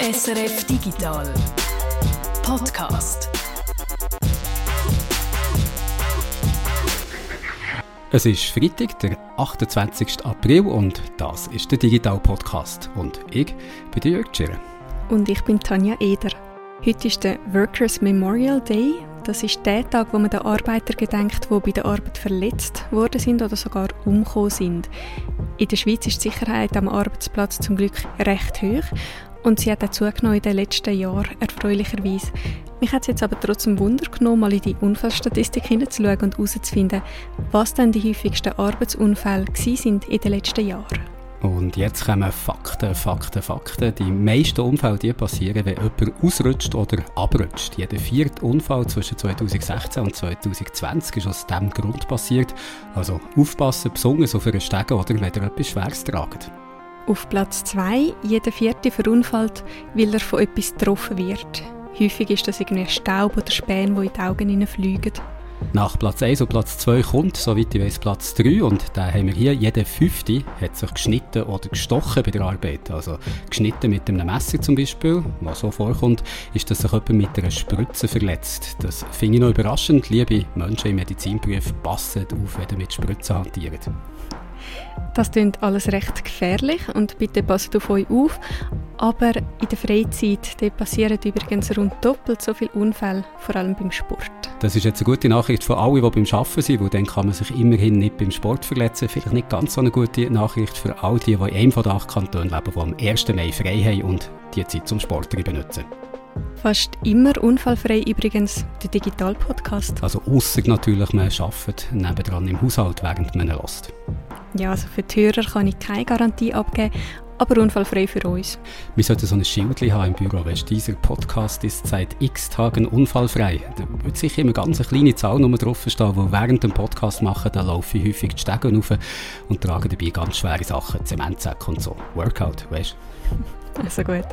SRF Digital Podcast. Es ist Freitag, der 28. April und das ist der Digital Podcast. Und ich bin der Jörg Tschirren. Und ich bin Tanja Eder. Heute ist der Workers Memorial Day. Das ist der Tag, wo man den Arbeiter gedenkt, die bei der Arbeit verletzt worden sind oder sogar umgekommen sind. In der Schweiz ist die Sicherheit am Arbeitsplatz zum Glück recht hoch und sie hat auch zugenommen in den letzten Jahren, erfreulicherweise. Mich hat es jetzt aber trotzdem Wunder genommen, mal in die Unfallstatistik hineinzuschauen und herauszufinden, was denn die häufigsten Arbeitsunfälle sind in den letzten Jahren. Und jetzt kommen Fakten, Fakten, Fakten. Die meisten Unfälle die passieren, wenn jemand ausrutscht oder abrutscht. Jeder vierte Unfall zwischen 2016 und 2020 ist aus diesem Grund passiert. Also aufpassen, besonders auf einen Stegen oder wenn ihr etwas Schweres tragt. Auf Platz 2, jeder vierte verunfallt, weil er von etwas getroffen wird. Häufig ist das irgendwie Staub oder Späne, die in die Augen hineinfliegen. Nach Platz 1 und Platz 2 kommt, soweit ich weiß, Platz 3 und da haben wir hier, jeder Fünfte hat sich geschnitten oder gestochen bei der Arbeit. Also geschnitten mit einem Messer zum Beispiel, was so vorkommt, ist, dass sich jemand mit einer Spritze verletzt. Das finde ich noch überraschend. Liebe Menschen im Medizinberuf, passen auf, wenn ihr mit Spritzen hantiert. Das klingt alles recht gefährlich und bitte passt auf euch auf. Aber in der Freizeit passieren übrigens rund doppelt so viele Unfälle, vor allem beim Sport. Das ist jetzt eine gute Nachricht für alle, die beim Arbeiten sind, weil dann kann man sich immerhin nicht beim Sport verletzen. Vielleicht nicht ganz so eine gute Nachricht für all die, die in einem von den acht Kantonen leben, die am 1. Mai frei haben und die Zeit zum Sport benutzen. Fast immer unfallfrei übrigens der Digital-Podcast. Also außer natürlich, man arbeitet nebendran im Haushalt, während man hört. Ja, also für die Hörer kann ich keine Garantie abgeben, aber unfallfrei für uns. Wir sollten so ein Schild haben im Büro, weißt, dieser Podcast ist seit x Tagen unfallfrei. Da wird sicher immer ganz eine kleine Zahl nur drauf stehen, wo während dem Podcast machen, da laufe ich häufig die Stege rauf und trage dabei ganz schwere Sachen, Zementsäcke und so. Workout, weißt du? Also gut,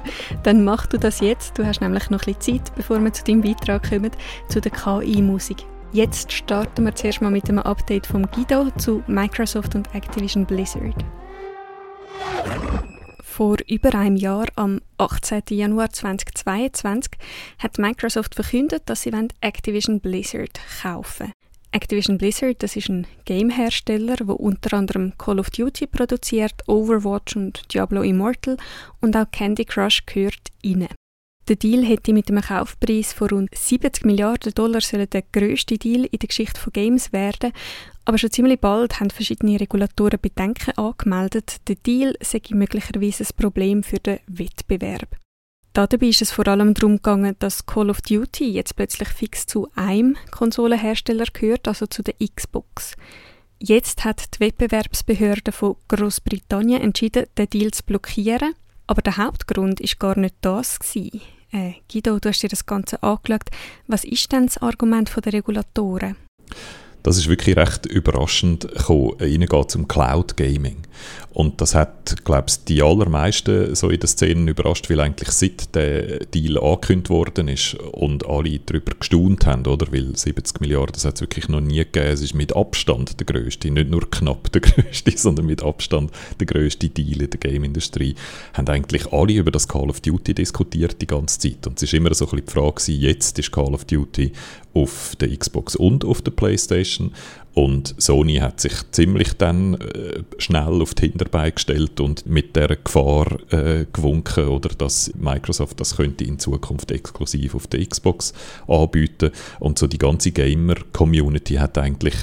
dann mach du das jetzt. Du hast nämlich noch ein bisschen Zeit, bevor wir zu deinem Beitrag kommen, zu der KI-Musik. Jetzt starten wir zuerst mal mit einem Update vom Guido zu Microsoft und Activision Blizzard. Vor über einem Jahr, am 18. Januar 2022, hat Microsoft verkündet, dass sie Activision Blizzard kaufen Activision Blizzard, das ist ein Gamehersteller, der unter anderem Call of Duty produziert, Overwatch und Diablo Immortal und auch Candy Crush gehört rein. Der Deal hätte mit einem Kaufpreis von rund 70 Milliarden Dollar der grösste Deal in der Geschichte von Games werden aber schon ziemlich bald haben verschiedene Regulatoren Bedenken angemeldet, der Deal sei möglicherweise ein Problem für den Wettbewerb. Dabei ist es vor allem darum gegangen, dass Call of Duty jetzt plötzlich fix zu einem Konsolenhersteller gehört, also zu der Xbox. Jetzt hat die Wettbewerbsbehörde von Großbritannien entschieden, den Deal zu blockieren. Aber der Hauptgrund ist gar nicht das. Äh, Guido, du hast dir das Ganze angeschaut. Was ist denn das Argument der Regulatoren? Das ist wirklich recht überraschend gekommen. Ihnen geht es um Cloud Gaming. Und das hat, glaube ich, die allermeisten so in der Szene überrascht, weil eigentlich seit der Deal angekündigt worden ist und alle darüber gestaunt haben, oder? Weil 70 Milliarden, das hat es wirklich noch nie gegeben. Es ist mit Abstand der größte, nicht nur knapp der größte, sondern mit Abstand der größte Deal in der Game-Industrie. Haben eigentlich alle über das Call of Duty diskutiert die ganze Zeit. Und es ist immer so ein bisschen die Frage gewesen, jetzt ist Call of Duty auf der Xbox und auf der Playstation und Sony hat sich ziemlich dann äh, schnell auf die Hinterbeine gestellt und mit der Gefahr äh, gewunken, oder dass Microsoft das könnte in Zukunft exklusiv auf der Xbox anbieten. Und so die ganze Gamer-Community hat eigentlich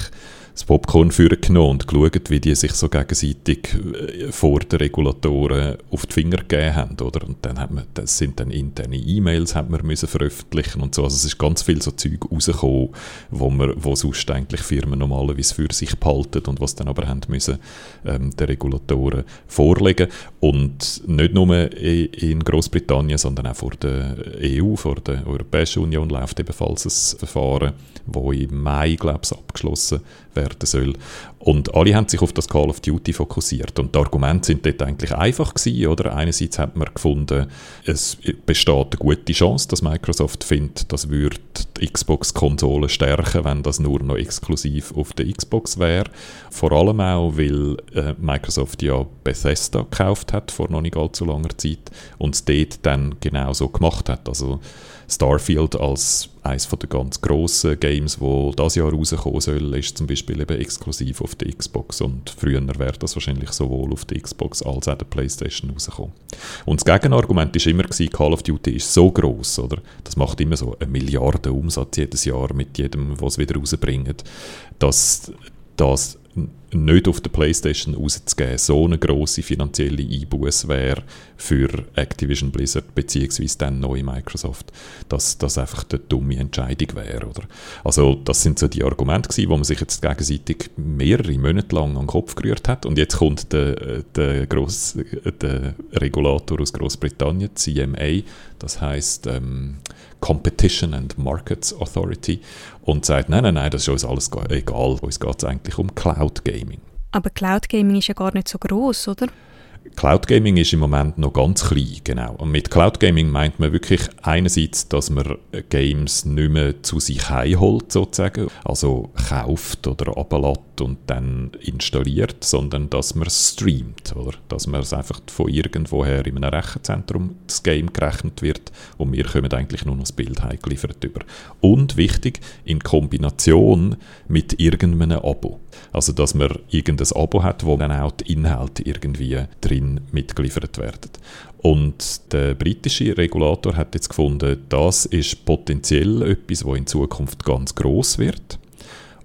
das Popcorn genommen und geschaut, wie die sich so gegenseitig äh, vor den Regulatoren auf die Finger gegeben haben. Oder? Und dann hat man, das sind dann interne E-Mails hat man veröffentlichen und so. Also es ist ganz viel so Zeug rausgekommen, wo, man, wo sonst eigentlich Firmen normalerweise für sich behalten und was dann aber haben müssen ähm, den Regulatoren vorlegen. Und nicht nur in Großbritannien, sondern auch vor der EU, vor der Europäischen Union läuft ebenfalls ein Verfahren, wo im Mai, glaube ich, abgeschlossen werden soll. Und alle haben sich auf das Call of Duty fokussiert. Und die Argumente sind dort eigentlich einfach gewesen, oder? Einerseits hat man gefunden, es besteht eine gute Chance, dass Microsoft findet, das würde die Xbox-Konsole stärken, wenn das nur noch exklusiv auf der Xbox wäre. Vor allem auch, weil äh, Microsoft ja Bethesda gekauft hat vor noch nicht allzu langer Zeit und es dort dann genau so gemacht hat. Also Starfield als eines der ganz grossen Games, wo das Jahr rauskommen soll, ist zum Beispiel eben exklusiv auf der Xbox und früher wäre das wahrscheinlich sowohl auf der Xbox als auch der Playstation rausgekommen. Und das Gegenargument ist immer gewesen, Call of Duty ist so groß, oder? Das macht immer so eine Milliarde Umsatz jedes Jahr mit jedem, was wieder rausbringt, dass das nicht auf der Playstation rauszugeben, so eine grosse finanzielle Einbuße wäre für Activision Blizzard beziehungsweise dann neue Microsoft, dass das einfach eine dumme Entscheidung wäre. Oder? Also das sind so die Argumente gewesen, wo man sich jetzt gegenseitig mehrere Monate lang an den Kopf gerührt hat und jetzt kommt der, der, Gross, der Regulator aus Großbritannien, CMA, das heißt ähm, Competition and Markets Authority und sagt, nein, nein, nein, das ist uns alles egal, uns geht es eigentlich um Cloud Gaming. Aber Cloud Gaming ist ja gar nicht so groß, oder? Cloud Gaming ist im Moment noch ganz klein, genau. Und mit Cloud Gaming meint man wirklich einerseits, dass man Games nicht mehr zu sich heimholt, sozusagen, also kauft oder ablädt und dann installiert, sondern dass man streamt, oder? Dass man es einfach von irgendwoher in einem Rechenzentrum das Game gerechnet wird und wir kommen eigentlich nur noch das Bild heimgeliefert über. Und wichtig, in Kombination mit irgendeinem Abo. Also, dass man irgendein Abo hat, wo dann auch die Inhalte irgendwie drin mitgeliefert werden. Und der britische Regulator hat jetzt gefunden, das ist potenziell etwas, wo in Zukunft ganz groß wird.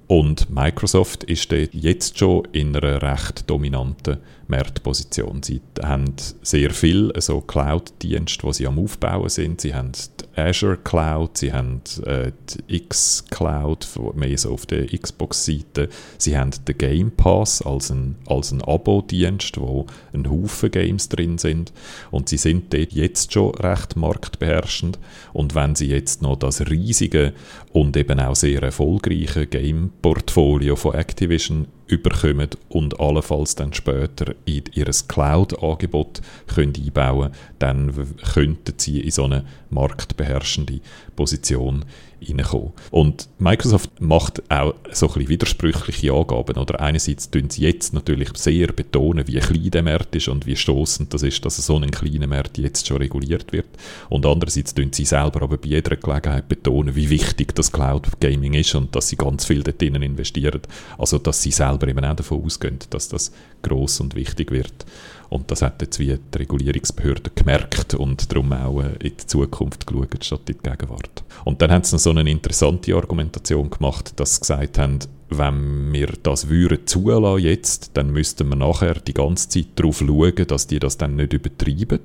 Und Microsoft ist jetzt schon in einer recht dominanten Marktposition. Sie haben sehr viel so Cloud-Dienste, die sie am Aufbauen sind. Sie haben die Azure Cloud, sie haben äh, die X-Cloud, mehr so auf der Xbox-Seite. Sie haben den Game Pass als ein, als ein Abo-Dienst, wo ein Haufen Games drin sind. Und sie sind dort jetzt schon recht marktbeherrschend. Und wenn sie jetzt noch das riesige und eben auch sehr erfolgreiche Game-Portfolio von Activision überkommen und allenfalls dann später in ihr Cloud-Angebot einbauen können, dann könnten sie in so eine marktbeherrschende Position reinkommen. Und Microsoft macht auch so ein bisschen widersprüchliche Angaben. Oder einerseits tun sie jetzt natürlich sehr betonen, wie klein der Markt ist und wie stoßend das ist, dass so ein kleiner Markt jetzt schon reguliert wird. Und andererseits tun sie selber aber bei jeder Gelegenheit betonen, wie wichtig das Cloud Gaming ist und dass sie ganz viel dort investieren. Also, dass sie selber eben auch davon ausgehen, dass das groß und wichtig wird. Und das hat jetzt wie die Regulierungsbehörde gemerkt und darum auch äh, in die Zukunft geschaut, statt in die Gegenwart. Und dann haben sie noch so eine interessante Argumentation gemacht, dass sie gesagt haben, wenn wir das würden zulassen jetzt, dann müssten wir nachher die ganze Zeit darauf schauen, dass die das dann nicht übertreiben.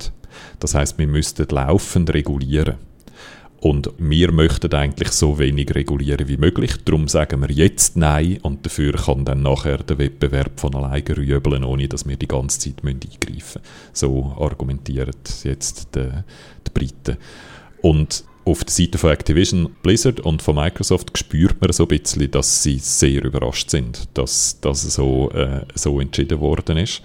Das heißt, wir müssten laufend regulieren. Und wir möchten eigentlich so wenig regulieren wie möglich. Darum sagen wir jetzt Nein und dafür kann dann nachher der Wettbewerb von alleine rübeln, ohne dass wir die ganze Zeit eingreifen müssen. So argumentieren jetzt die, die Briten. Und auf der Seite von Activision Blizzard und von Microsoft spürt man so ein bisschen, dass sie sehr überrascht sind, dass das so, äh, so entschieden worden ist.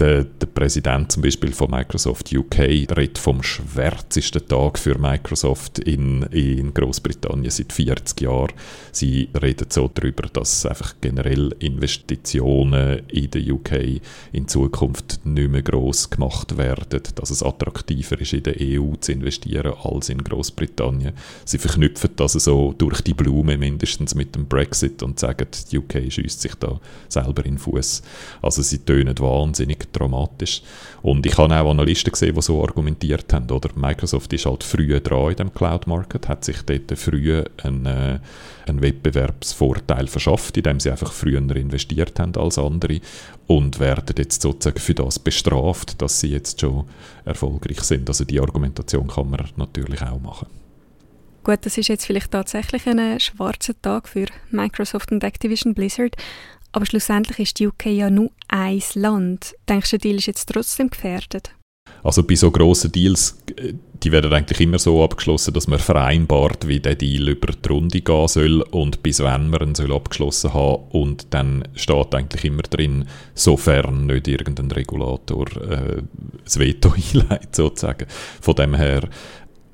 Der, der, Präsident zum Beispiel von Microsoft UK redet vom schwärzesten Tag für Microsoft in, in Großbritannien seit 40 Jahren. Sie reden so darüber, dass einfach generell Investitionen in der UK in Zukunft nicht mehr gross gemacht werden, dass es attraktiver ist, in der EU zu investieren als in Großbritannien. Sie verknüpfen das so durch die Blume mindestens mit dem Brexit und sagen, die UK schießt sich da selber in den Fuß. Also sie tönen wahnsinnig dramatisch. Und ich habe auch Analysten gesehen, die so argumentiert haben, oder? Microsoft ist halt früh dran in dem Cloud-Market, hat sich dort früh einen, äh, einen Wettbewerbsvorteil verschafft, indem sie einfach früher investiert haben als andere und werden jetzt sozusagen für das bestraft, dass sie jetzt schon erfolgreich sind. Also die Argumentation kann man natürlich auch machen. Gut, das ist jetzt vielleicht tatsächlich ein schwarzer Tag für Microsoft und Activision Blizzard, aber schlussendlich ist die UK ja nur ein Land. Denkst du, der Deal ist jetzt trotzdem gefährdet? Also bei so grossen Deals, die werden eigentlich immer so abgeschlossen, dass man vereinbart, wie der Deal über die Runde gehen soll und bis wann man ihn soll abgeschlossen haben und dann steht eigentlich immer drin, sofern nicht irgendein Regulator äh, das Veto einleitet sozusagen. Von dem her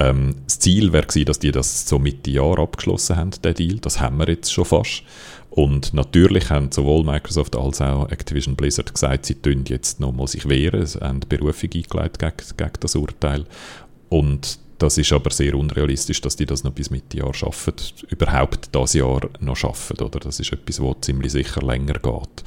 ähm, das Ziel wäre dass die das so Mitte Jahr abgeschlossen haben, der Deal. Das haben wir jetzt schon fast. Und natürlich haben sowohl Microsoft als auch Activision Blizzard gesagt, sie tun jetzt nochmal sich wehren, sie haben Berufung eingeleitet gegen, gegen das Urteil. Und das ist aber sehr unrealistisch, dass die das noch bis Mitte Jahr schaffen, überhaupt das Jahr noch schaffen, oder? Das ist etwas, wo ziemlich sicher länger geht.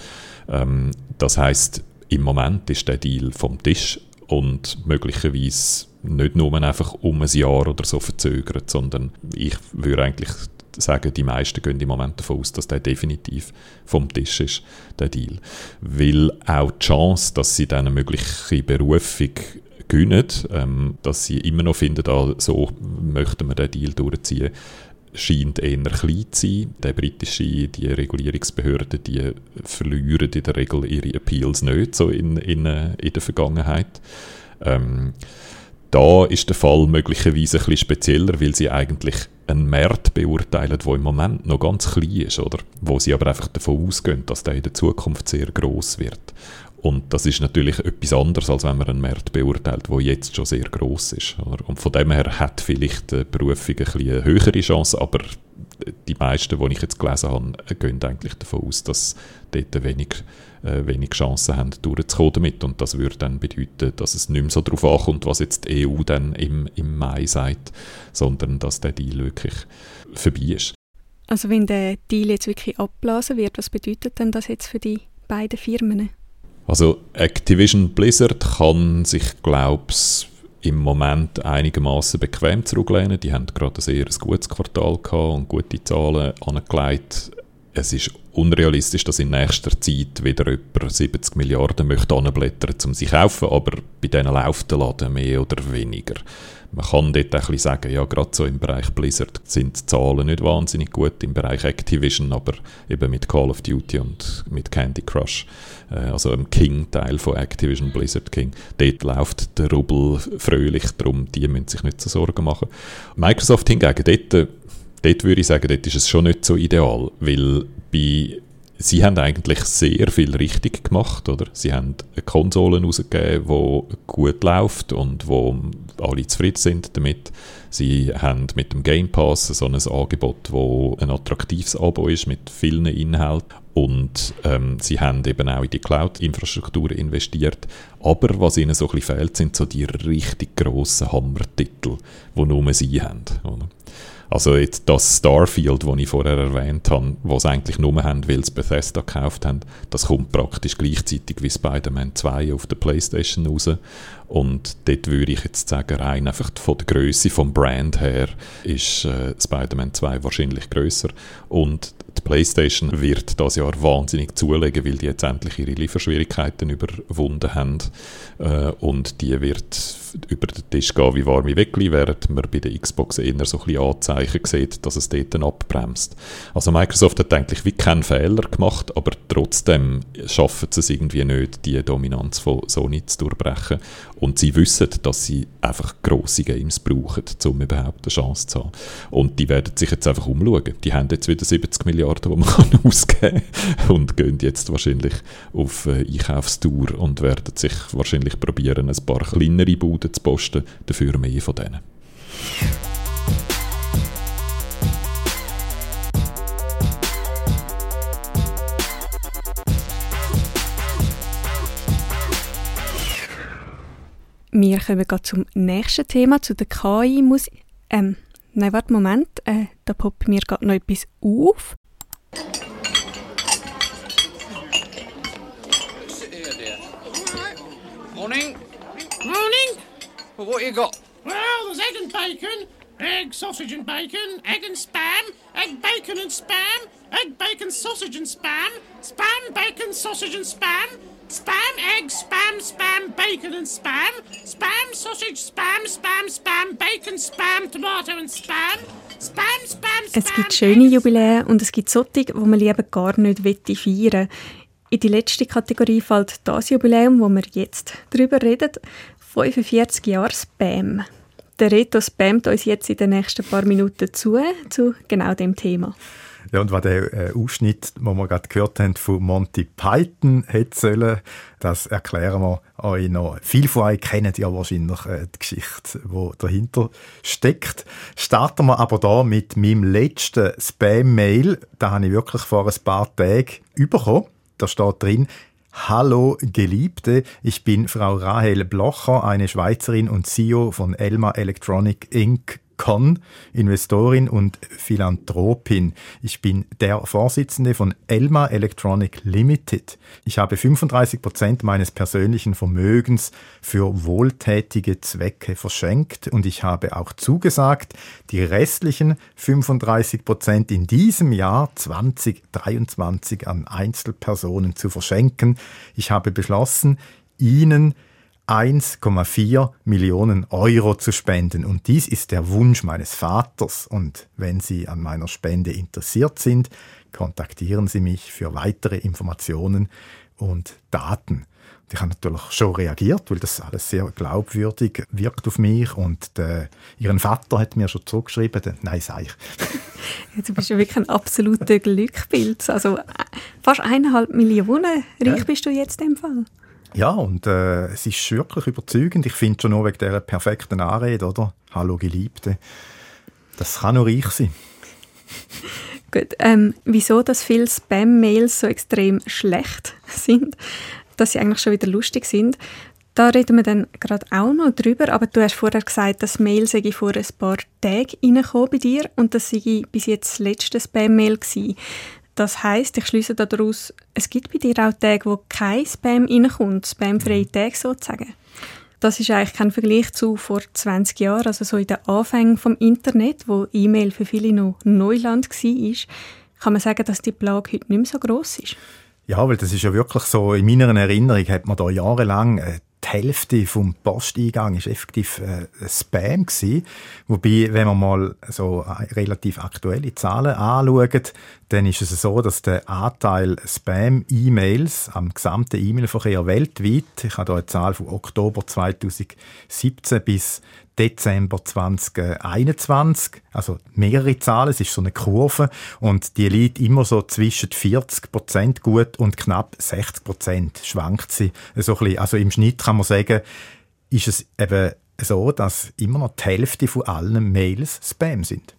Ähm, das heißt, im Moment ist der Deal vom Tisch und möglicherweise nicht nur einfach um ein Jahr oder so verzögert, sondern ich würde eigentlich sagen, die meisten gehen im Moment davon aus, dass der definitiv vom Tisch ist, der Deal. Weil auch die Chance, dass sie dann eine mögliche Berufung gewinnen, ähm, dass sie immer noch finden, ah, so möchten wir den Deal durchziehen, scheint eher klein zu sein. Die britische, die Regulierungsbehörden, die verlieren in der Regel ihre Appeals nicht so in, in, in der Vergangenheit. Ähm, da ist der Fall möglicherweise ein bisschen spezieller, weil sie eigentlich einen Markt beurteilen, der im Moment noch ganz klein ist, oder? Wo sie aber einfach davon ausgehen, dass der in der Zukunft sehr groß wird. Und das ist natürlich etwas anderes, als wenn man einen Markt beurteilt, der jetzt schon sehr groß ist. Oder? Und von dem her hat vielleicht die Berufung ein bisschen eine höhere Chance, aber die meisten, die ich jetzt gelesen habe, gehen eigentlich davon aus, dass dort wenig, äh, wenig Chancen haben, durchzukommen damit. Und das würde dann bedeuten, dass es nicht mehr so darauf ankommt, was jetzt die EU dann im, im Mai sagt, sondern dass der Deal wirklich vorbei ist. Also wenn der Deal jetzt wirklich abblasen wird, was bedeutet denn das jetzt für die beiden Firmen? Also Activision Blizzard kann sich, glaube ich, im Moment einigermaßen bequem zurücklehnen. Die haben gerade ein sehr gutes Quartal gehabt und gute Zahlen angelegt. Es ist unrealistisch, dass in nächster Zeit wieder über 70 Milliarden möchte anblättern, um sie zu kaufen, aber bei denen läuft der Laden mehr oder weniger. Man kann dort ein bisschen sagen, ja, gerade so im Bereich Blizzard sind die Zahlen nicht wahnsinnig gut, im Bereich Activision, aber eben mit Call of Duty und mit Candy Crush, äh, also im King-Teil von Activision Blizzard King, dort läuft der Rubel fröhlich, darum die müssen sich nicht so Sorgen machen. Microsoft hingegen, dort, dort würde ich sagen, dort ist es schon nicht so ideal, weil bei sie haben eigentlich sehr viel richtig gemacht, oder? Sie haben eine Konsole herausgegeben, die gut läuft und wo alle zufrieden sind damit. Sie haben mit dem Game Pass so ein Angebot, wo ein attraktives Abo ist mit vielen Inhalten und ähm, sie haben eben auch in die Cloud-Infrastruktur investiert. Aber was ihnen so ein bisschen fehlt, sind so die richtig grossen Hammertitel, die nur sie haben. Oder? Also jetzt das Starfield, das ich vorher erwähnt habe, was eigentlich nur haben, weil es Bethesda gekauft haben, das kommt praktisch gleichzeitig wie Spider-Man 2 auf der Playstation raus. Und dort würde ich jetzt sagen, rein einfach von der Größe vom Brand her ist äh, Spider-Man 2 wahrscheinlich größer und die PlayStation wird das Jahr wahnsinnig zulegen, weil die jetzt endlich ihre Lieferschwierigkeiten überwunden haben. Äh, und die wird über den Tisch gehen wie warme Weckli, während man bei der Xbox eher so ein bisschen Anzeichen sieht, dass es dort abbremst. Also Microsoft hat eigentlich wie keinen Fehler gemacht, aber trotzdem schaffen sie es irgendwie nicht, die Dominanz von Sony zu durchbrechen und sie wissen, dass sie einfach grosse Games brauchen, um überhaupt eine Chance zu haben. Und die werden sich jetzt einfach umschauen. Die haben jetzt wieder 70 Milliarden, die man ausgeben kann und gehen jetzt wahrscheinlich auf äh, Einkaufstour und werden sich wahrscheinlich probieren, ein paar kleinere Buden zu posten, dafür mehr von denen. Wir kommen gerade zum nächsten Thema, zu der KI. Muss, ähm, nein, warte, Moment, äh, da poppt mir gerade noch etwas auf. Morning. Morning. Well, what you got? Well, there's egg and bacon, egg, sausage and bacon, egg and spam, egg, bacon and spam, egg, bacon, sausage and spam, spam, bacon, sausage and spam, Spam, egg, spam, spam, bacon and spam. Spam, sausage, spam, spam, spam, bacon, spam, tomato and spam. Spam, spam, spam. Es gibt schöne Jubiläen und es gibt solche, wo man lieber gar nicht feiern In die letzte Kategorie fällt das Jubiläum, wo wir jetzt darüber reden. 45 Jahre Spam. Der Reto spamt uns jetzt in den nächsten paar Minuten zu, zu genau dem Thema. Ja, und was der äh, Ausschnitt, den wir gerade gehört haben, von Monty Python hätte sollen, das erklären wir euch noch. Viele von euch kennen ja wahrscheinlich äh, die Geschichte, die dahinter steckt. Starten wir aber da mit meinem letzten Spam-Mail. Da habe ich wirklich vor ein paar Tagen bekommen. Da steht drin, Hallo Geliebte, ich bin Frau Rahel Blocher, eine Schweizerin und CEO von Elma Electronic Inc. Con, Investorin und Philanthropin. Ich bin der Vorsitzende von Elma Electronic Limited. Ich habe 35 Prozent meines persönlichen Vermögens für wohltätige Zwecke verschenkt und ich habe auch zugesagt, die restlichen 35 Prozent in diesem Jahr 2023 an Einzelpersonen zu verschenken. Ich habe beschlossen, Ihnen 1,4 Millionen Euro zu spenden. Und dies ist der Wunsch meines Vaters. Und wenn Sie an meiner Spende interessiert sind, kontaktieren Sie mich für weitere Informationen und Daten. Und ich habe natürlich schon reagiert, weil das alles sehr glaubwürdig wirkt auf mich. Und äh, Ihren Vater hat mir schon zurückgeschrieben, nein, sag ich. Ja, du bist ja wirklich ein absoluter Glückbild. Also äh, fast eineinhalb Millionen reich ja. bist du jetzt im Fall. Ja, und äh, es ist wirklich überzeugend. Ich finde schon nur wegen dieser perfekten Anrede, oder? Hallo Geliebte. Das kann nur ich sein. Gut, ähm, wieso dass viele Spam-Mails so extrem schlecht sind, dass sie eigentlich schon wieder lustig sind, da reden wir dann gerade auch noch drüber, aber du hast vorher gesagt, dass Mail sei vor ein paar Tagen reingekommen bei dir und das sei bis jetzt das letzte Spam-Mail gewesen. Das heißt, ich schließe daraus, es gibt bei dir auch Tage, wo kein Spam reinkommt, spamfreie Tage sozusagen. Das ist eigentlich kein Vergleich zu vor 20 Jahren, also so in den Anfängen vom Internet, wo E-Mail für viele noch Neuland war. Kann man sagen, dass die Plage heute nicht mehr so groß ist? Ja, weil das ist ja wirklich so, in meiner Erinnerung hat man da jahrelang äh, die Hälfte vom Posteingang ist effektiv äh, Spam gewesen. Wobei, wenn man mal so äh, relativ aktuelle Zahlen anschaut, dann ist es so, dass der Anteil Spam-E-Mails am gesamten E-Mail-Verkehr weltweit, ich habe hier eine Zahl von Oktober 2017 bis Dezember 2021, also mehrere Zahlen, es ist so eine Kurve und die liegt immer so zwischen 40 Prozent gut und knapp 60 Prozent schwankt sie so ein bisschen. Also im Schnitt kann man sagen, ist es eben so, dass immer noch die Hälfte von allen Mails Spam sind.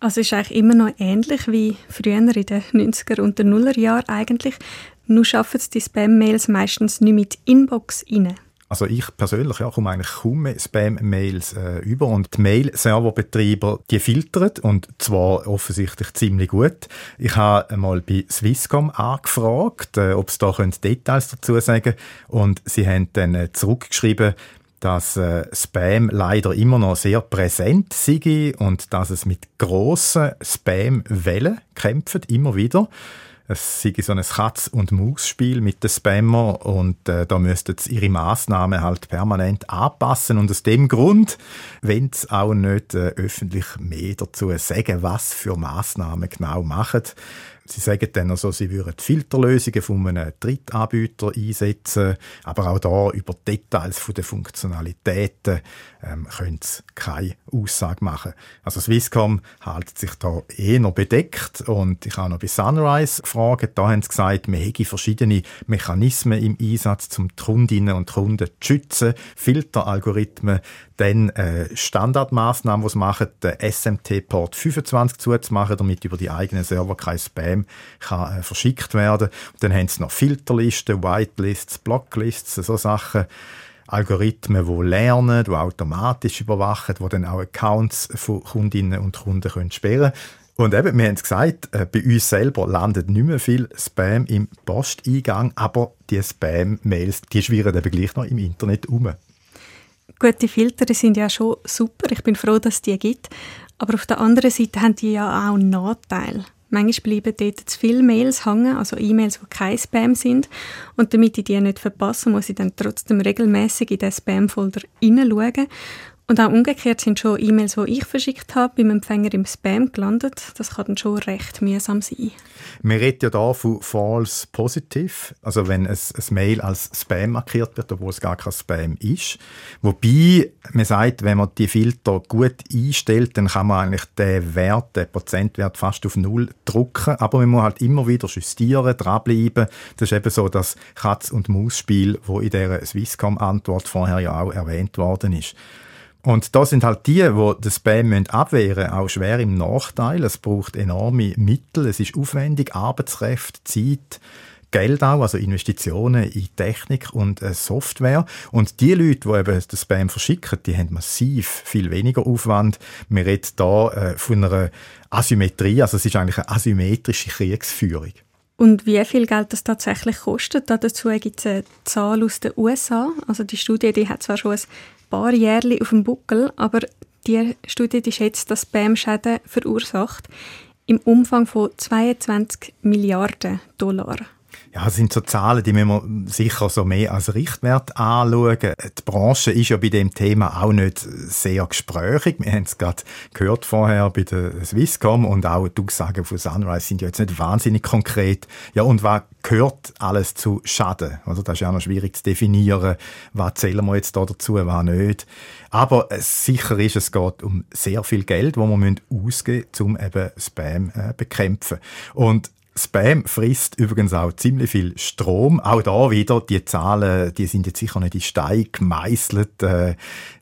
Also ist eigentlich immer noch ähnlich wie früher in den 90er und den Nullerjahren eigentlich. Nur schaffen es die Spam-Mails meistens nicht mit Inbox rein. Also ich persönlich ja, komme eigentlich kaum Spam-Mails äh, über und die Mail-Serverbetreiber, die filtern und zwar offensichtlich ziemlich gut. Ich habe einmal bei Swisscom angefragt, äh, ob sie da Details dazu sagen und sie haben dann äh, zurückgeschrieben, dass äh, Spam leider immer noch sehr präsent sei und dass es mit grossen Spam-Wellen kämpft, immer wieder. Es sei so ein Katz- und Maus-Spiel mit den Spammer und äh, da müssten sie ihre Massnahmen halt permanent anpassen und aus dem Grund wenn sie auch nicht äh, öffentlich mehr dazu sagen, was für Massnahmen genau machen. Sie sagen dann also, sie würden Filterlösungen von einem Drittanbieter einsetzen, aber auch da über Details der Funktionalitäten ähm, können sie keine Aussage machen. Also Swisscom hält sich da eh noch bedeckt und ich habe noch bei Sunrise gefragt, da haben sie gesagt, man hätte verschiedene Mechanismen im Einsatz, um die Kundinnen und Kunden zu schützen, Filteralgorithmen, dann äh, Standardmaßnahmen, die sie machen, den SMT-Port 25 zuzumachen, damit über die eigenen Server kein Spam kann, äh, verschickt werden. Und dann haben sie noch Filterlisten, Whitelists, Blocklists, so Sachen. Algorithmen, die lernen, die automatisch überwachen, die dann auch Accounts von Kundinnen und Kunden können sperren und eben, wir haben es gesagt, äh, bei uns selber landet nicht mehr viel Spam im Posteingang, aber die Spam-Mails, die schwirren eben gleich noch im Internet um. Gute Filter sind ja schon super, ich bin froh, dass es die gibt, aber auf der anderen Seite haben die ja auch einen Nachteil. Manchmal bleiben dort zu viele Mails hängen, also E-Mails, die kein Spam sind. Und damit ich die nicht verpasse, muss ich dann trotzdem regelmäßig in den Spam-Folder hineinschauen. Und auch umgekehrt sind schon E-Mails, die ich verschickt habe, beim Empfänger im Spam gelandet. Das kann dann schon recht mühsam sein. Man redet ja da von False Positive, also wenn ein, ein Mail als Spam markiert wird, obwohl es gar kein Spam ist. Wobei man sagt, wenn man die Filter gut einstellt, dann kann man eigentlich den Wert, den Prozentwert fast auf Null drucken. Aber man muss halt immer wieder justieren, dranbleiben. Das ist eben so das Katz- und Maus-Spiel, wo in der Swisscom-Antwort vorher ja auch erwähnt worden ist. Und da sind halt die, die den Spam abwehren müssen, auch schwer im Nachteil. Es braucht enorme Mittel, es ist aufwendig, Arbeitskräfte, Zeit, Geld auch, also Investitionen in Technik und äh, Software. Und die Leute, die eben den Spam verschicken, die haben massiv viel weniger Aufwand. Wir reden da äh, von einer Asymmetrie, also es ist eigentlich eine asymmetrische Kriegsführung. Und wie viel Geld das tatsächlich kostet, dazu gibt es eine Zahl aus den USA. Also die Studie die hat zwar schon ein paar Jahre auf dem Buckel, aber die Studie die schätzt, dass Spam-Schäden verursacht im Umfang von 22 Milliarden Dollar. Ja, das sind so Zahlen, die müssen wir sicher so mehr als Richtwert anschauen. Die Branche ist ja bei dem Thema auch nicht sehr gesprächig. Wir haben es gerade gehört vorher bei der Swisscom und auch die Aussagen von Sunrise sind ja jetzt nicht wahnsinnig konkret. Ja, und was gehört alles zu Schaden? Also das ist ja noch schwierig zu definieren. Was zählen wir jetzt da dazu, was nicht? Aber sicher ist, es geht um sehr viel Geld, das wir ausgeben müssen, um eben Spam äh, bekämpfen. Und Spam frisst übrigens auch ziemlich viel Strom. Auch da wieder, die Zahlen, die sind jetzt sicher nicht in Stein gemeißelt. Äh,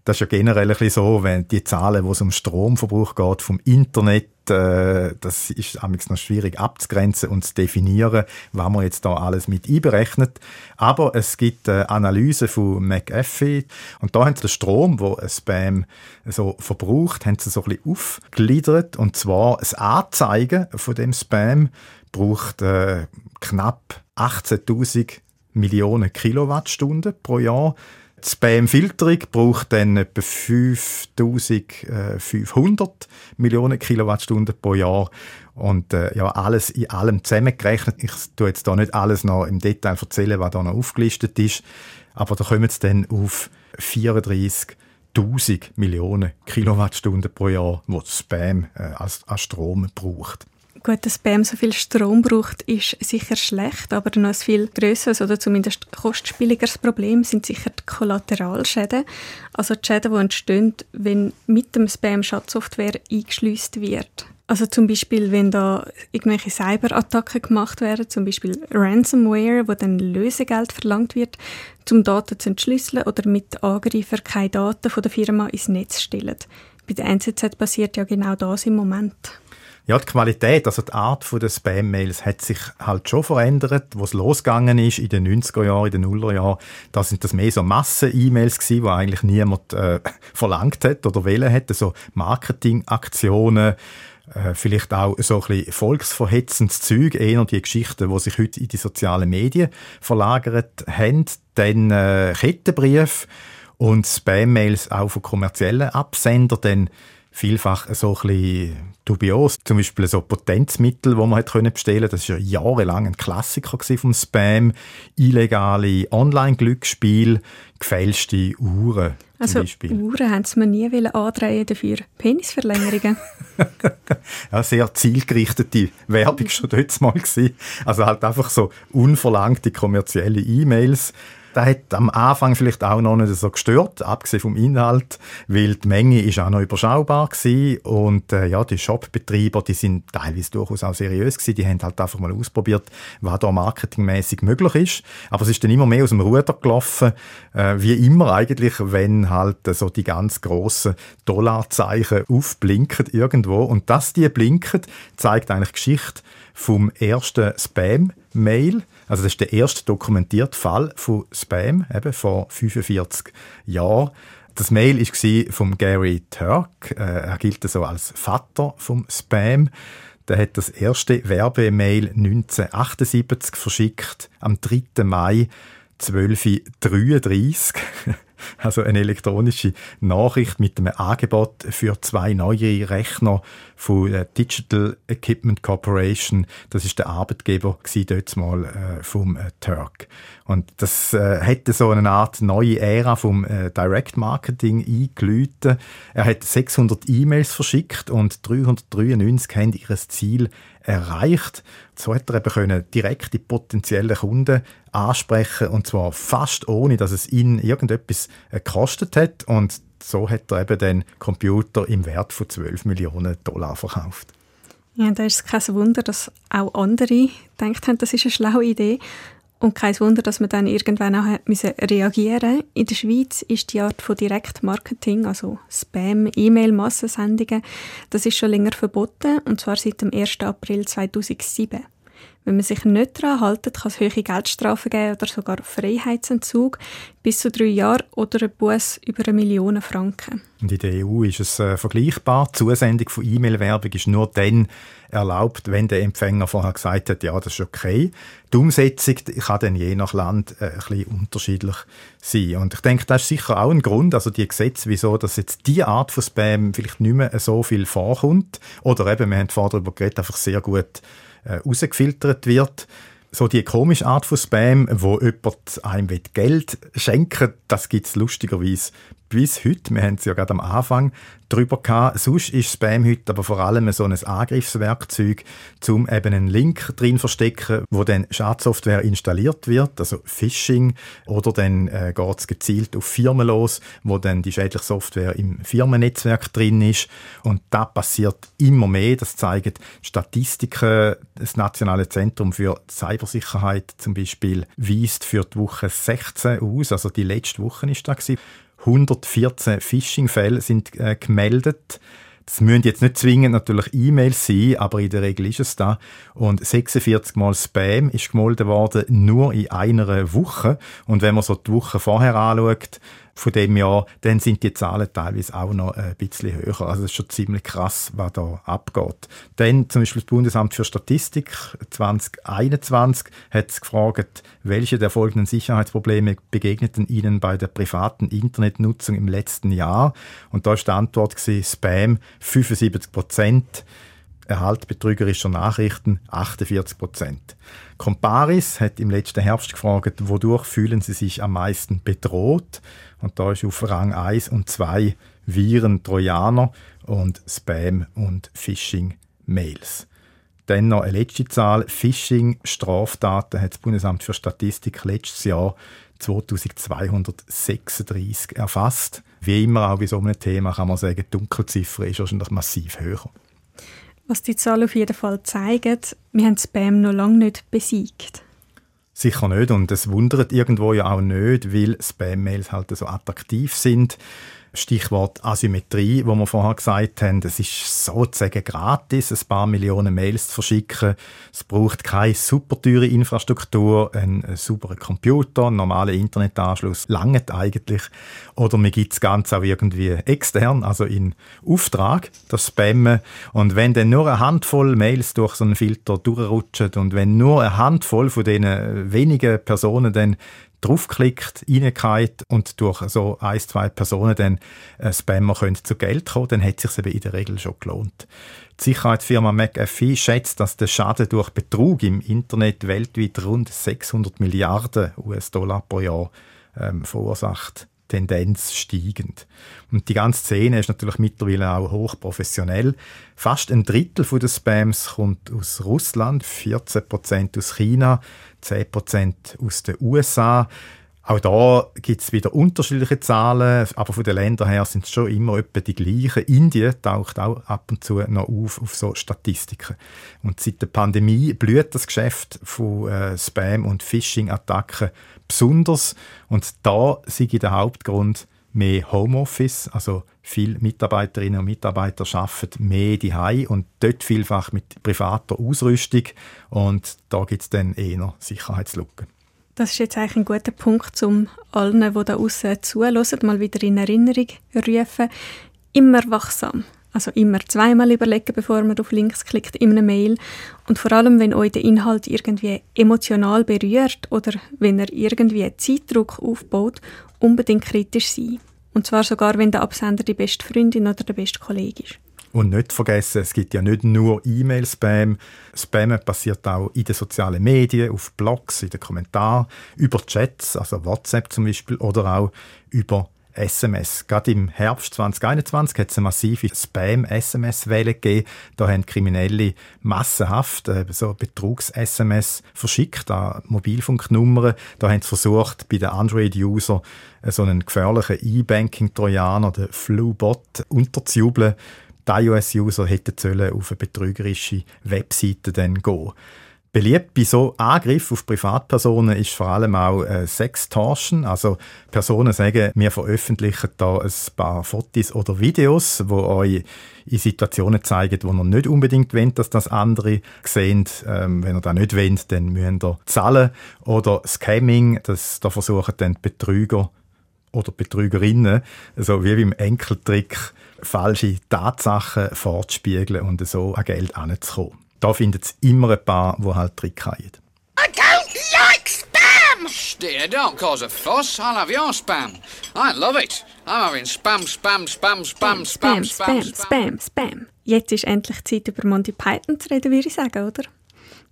das ist ja generell ein bisschen so, wenn die Zahlen, wo es um Stromverbrauch geht, vom Internet, äh, das ist noch schwierig abzugrenzen und zu definieren, was man jetzt da alles mit einberechnet. Aber es gibt äh, Analysen von McAfee und da haben sie den Strom, wo Spam so verbraucht, haben sie so ein bisschen aufgegliedert und zwar das Anzeigen von dem Spam braucht äh, knapp 18.000 Millionen Kilowattstunden pro Jahr. Die Spam-Filterung braucht dann etwa 5500 Millionen Kilowattstunden pro Jahr. Und äh, ja, alles in allem zusammengerechnet. Ich tue jetzt da nicht alles noch im Detail erzählen, was da noch aufgelistet ist. Aber da kommen es dann auf 34.000 Millionen Kilowattstunden pro Jahr, wo Spam äh, als, als Strom braucht. Gut, dass Spam so viel Strom braucht, ist sicher schlecht, aber noch ein viel größeres oder zumindest kostspieligeres Problem sind sicher die Kollateralschäden. Also die Schäden, die entstehen, wenn mit dem Spam Schadsoftware eingeschleust wird. Also zum Beispiel, wenn da irgendwelche Cyberattacken gemacht werden, zum Beispiel Ransomware, wo dann Lösegeld verlangt wird, um Daten zu entschlüsseln oder mit Angreifer keine Daten von der Firma ins Netz stellen. Bei der NZZ passiert ja genau das im Moment. Ja, die Qualität, also die Art der Spam-Mails hat sich halt schon verändert. Wo es losgegangen ist, in den 90er Jahren, in den Nuller Jahren, da sind das mehr so Massen-E-Mails gewesen, die eigentlich niemand äh, verlangt hat oder wählen hätte. So Marketingaktionen, äh, vielleicht auch so ein bisschen volksverhetzendes Zeug, eher die Geschichten, die sich heute in die sozialen Medien verlagert haben. Dann äh, Kettenbrief und Spam-Mails auch von kommerziellen Absendern, dann vielfach so ein bisschen dubios. Zum Beispiel so Potenzmittel, die man hat bestellen. Das war ja jahrelang ein Klassiker vom Spam. Illegale Online-Glücksspiele, gefälschte Uhren. Also Uhren haben sie mir nie andrehen dafür. Penisverlängerungen. ja, sehr zielgerichtete Werbung schon dort mal gewesen. Also halt einfach so unverlangte kommerzielle E-Mails das hat am Anfang vielleicht auch noch nicht so gestört, abgesehen vom Inhalt, weil die Menge ist auch noch überschaubar gewesen. Und äh, ja, die Shopbetreiber, die sind teilweise durchaus auch seriös gewesen, die haben halt einfach mal ausprobiert, was da marketingmäßig möglich ist, aber es ist dann immer mehr aus dem Ruder gelaufen, äh, wie immer eigentlich, wenn halt äh, so die ganz grossen Dollarzeichen aufblinken irgendwo. Und dass die blinken, zeigt eigentlich Geschichte vom ersten Spam-Mail, also das ist der erste dokumentierte Fall von Spam, eben vor 45 Jahren. Das Mail war von Gary Turk. Äh, er gilt so als Vater vom Spam. Der hat das erste Werbemail 1978 verschickt, am 3. Mai 12.33 Also eine elektronische Nachricht mit einem Angebot für zwei neue Rechner von der Digital Equipment Corporation. Das ist der Arbeitgeber dort mal äh, vom äh, Turk. Und das äh, hätte so eine Art neue Ära vom äh, Direct Marketing eingeläutet. Er hat 600 E-Mails verschickt und 393 haben ihr Ziel erreicht. So hat er eben können direkt die potenziellen Kunden ansprechen und zwar fast ohne, dass es ihn irgendetwas äh, gekostet hat und so hat er eben den Computer im Wert von 12 Millionen Dollar verkauft. Ja, da ist es kein Wunder, dass auch andere gedacht haben, das ist eine schlaue Idee. Und kein Wunder, dass man dann irgendwann auch reagieren In der Schweiz ist die Art von Direktmarketing, also Spam, E-Mail-Massensendungen, das ist schon länger verboten, und zwar seit dem 1. April 2007. Wenn man sich nicht daran hält, kann es hohe Geldstrafen geben oder sogar Freiheitsentzug bis zu drei Jahren oder ein Buß über eine Million Franken. Und in der EU ist es äh, vergleichbar. Die Zusendung von E-Mail-Werbung ist nur dann erlaubt, wenn der Empfänger vorher gesagt hat, ja, das ist okay. Die Umsetzung kann dann je nach Land äh, ein bisschen unterschiedlich sein. Und ich denke, das ist sicher auch ein Grund, also die Gesetze, wieso dass jetzt diese Art von Spam vielleicht nicht mehr so viel vorkommt. Oder eben, wir haben vorher darüber geredet, einfach sehr gut äh, rausgefiltert wird. So die komische Art von Spam, wo jemand einem Geld schenken will, das gibt es lustigerweise bis heute. Wir haben es ja gerade am Anfang drüber gehabt. Sonst ist Spam heute aber vor allem so ein Angriffswerkzeug, um eben einen Link drin verstecken, wo dann Schadsoftware installiert wird, also Phishing, oder dann äh, geht es gezielt auf Firmen los, wo dann die schädliche Software im Firmennetzwerk drin ist. Und da passiert immer mehr. Das zeigen Statistiken. Das Nationale Zentrum für Cybersicherheit zum Beispiel weist für die Woche 16 aus, also die letzte Woche ist da gewesen. 114 Phishing-Fälle sind äh, gemeldet. Das müssen jetzt nicht zwingend natürlich E-Mails sein, aber in der Regel ist es da. Und 46 Mal Spam ist gemeldet worden, nur in einer Woche. Und wenn man so die Woche vorher anschaut, von dem Jahr, dann sind die Zahlen teilweise auch noch ein bisschen höher. Also es ist schon ziemlich krass, was da abgeht. Dann zum Beispiel das Bundesamt für Statistik 2021 hat es gefragt, welche der folgenden Sicherheitsprobleme begegneten Ihnen bei der privaten Internetnutzung im letzten Jahr? Und da ist die Antwort Spam 75 Prozent. Erhalt betrügerischer Nachrichten 48 Prozent. Comparis hat im letzten Herbst gefragt, wodurch fühlen Sie sich am meisten bedroht? Und da ist auf Rang 1 und 2 Viren, Trojaner und Spam und Phishing-Mails. Dann noch eine letzte Zahl. Phishing-Straftaten hat das Bundesamt für Statistik letztes Jahr 2236 erfasst. Wie immer auch bei so einem Thema kann man sagen, die Dunkelziffer ist wahrscheinlich massiv höher. Was die Zahlen auf jeden Fall zeigen, wir haben Spam noch lange nicht besiegt. Sicher nicht und es wundert irgendwo ja auch nicht, weil Spam-Mails halt so attraktiv sind. Stichwort Asymmetrie, wo wir vorher gesagt haben, es ist sozusagen gratis, ein paar Millionen Mails zu verschicken. Es braucht keine super teure Infrastruktur, einen sauberen Computer, einen normalen Internetanschluss langt eigentlich. Oder man gibt das Ganze auch irgendwie extern, also in Auftrag, das Spammen. Und wenn dann nur eine Handvoll Mails durch so einen Filter durchrutschen und wenn nur eine Handvoll von diesen wenigen Personen dann draufklickt, reingeht und durch so ein, zwei Personen dann äh, Spammer können zu Geld kommen, dann hat es sich eben in der Regel schon gelohnt. Die Sicherheitsfirma McAfee schätzt, dass der Schaden durch Betrug im Internet weltweit rund 600 Milliarden US-Dollar pro Jahr ähm, verursacht. Tendenz steigend. Und die ganze Szene ist natürlich mittlerweile auch hochprofessionell. Fast ein Drittel der Spams kommt aus Russland, 14% aus China, 10% aus den USA. Auch da gibt es wieder unterschiedliche Zahlen, aber von den Ländern her sind es schon immer etwa die gleichen. Indien taucht auch ab und zu noch auf, auf so Statistiken. Und seit der Pandemie blüht das Geschäft von äh, Spam- und Phishing-Attacken besonders. Und da ich der Hauptgrund mehr Homeoffice, also viele Mitarbeiterinnen und Mitarbeiter arbeiten mehr die und dort vielfach mit privater Ausrüstung und da gibt es dann eher Sicherheitslücken. Das ist jetzt eigentlich ein guter Punkt, um allen, die da außen zuhören, mal wieder in Erinnerung zu rufen. Immer wachsam Also immer zweimal überlegen, bevor man auf Links klickt in einer Mail. Und vor allem, wenn euch der Inhalt irgendwie emotional berührt oder wenn er irgendwie Zeitdruck aufbaut, unbedingt kritisch sein. Und zwar sogar, wenn der Absender die beste Freundin oder der beste Kollege ist. Und nicht vergessen, es gibt ja nicht nur E-Mail-Spam. Spam passiert auch in den sozialen Medien, auf Blogs, in den Kommentaren, über Chats, also WhatsApp zum Beispiel, oder auch über SMS. Gerade im Herbst 2021 hat es eine massive Spam-SMS-Welle gegeben. Da haben Kriminelle massenhaft äh, so Betrugs-SMS verschickt an Mobilfunknummern. Da haben sie versucht, bei den Android-User äh, so einen gefährlichen E-Banking-Trojaner, den Flubot, unterzujubeln. Die iOS-User hätten auf eine betrügerische Webseite dann gehen Beliebt bei so Angriffen auf Privatpersonen ist vor allem auch äh, Sextortion. Also Personen sagen, wir veröffentlichen da ein paar Fotos oder Videos, wo euch in Situationen zeigen, wo ihr nicht unbedingt wollt, dass das andere sehen. Ähm, wenn ihr das nicht wollt, dann müsst ihr zahlen. Oder Scamming, das, da versuchen dann Betrüger oder Betrügerinnen, so wie beim Enkeltrick, falsche Tatsachen vorzuspiegeln und so an Geld anzukommen. Da findet es immer ein paar, die halt Trick haben. I don't like spam! Dear, don't cause a fuss. I'll have your spam. I love it. I'm having spam, spam, spam, spam, spam, spam, spam, spam, spam. Jetzt ist endlich Zeit, über Monty Python zu reden, würde ich sagen, oder?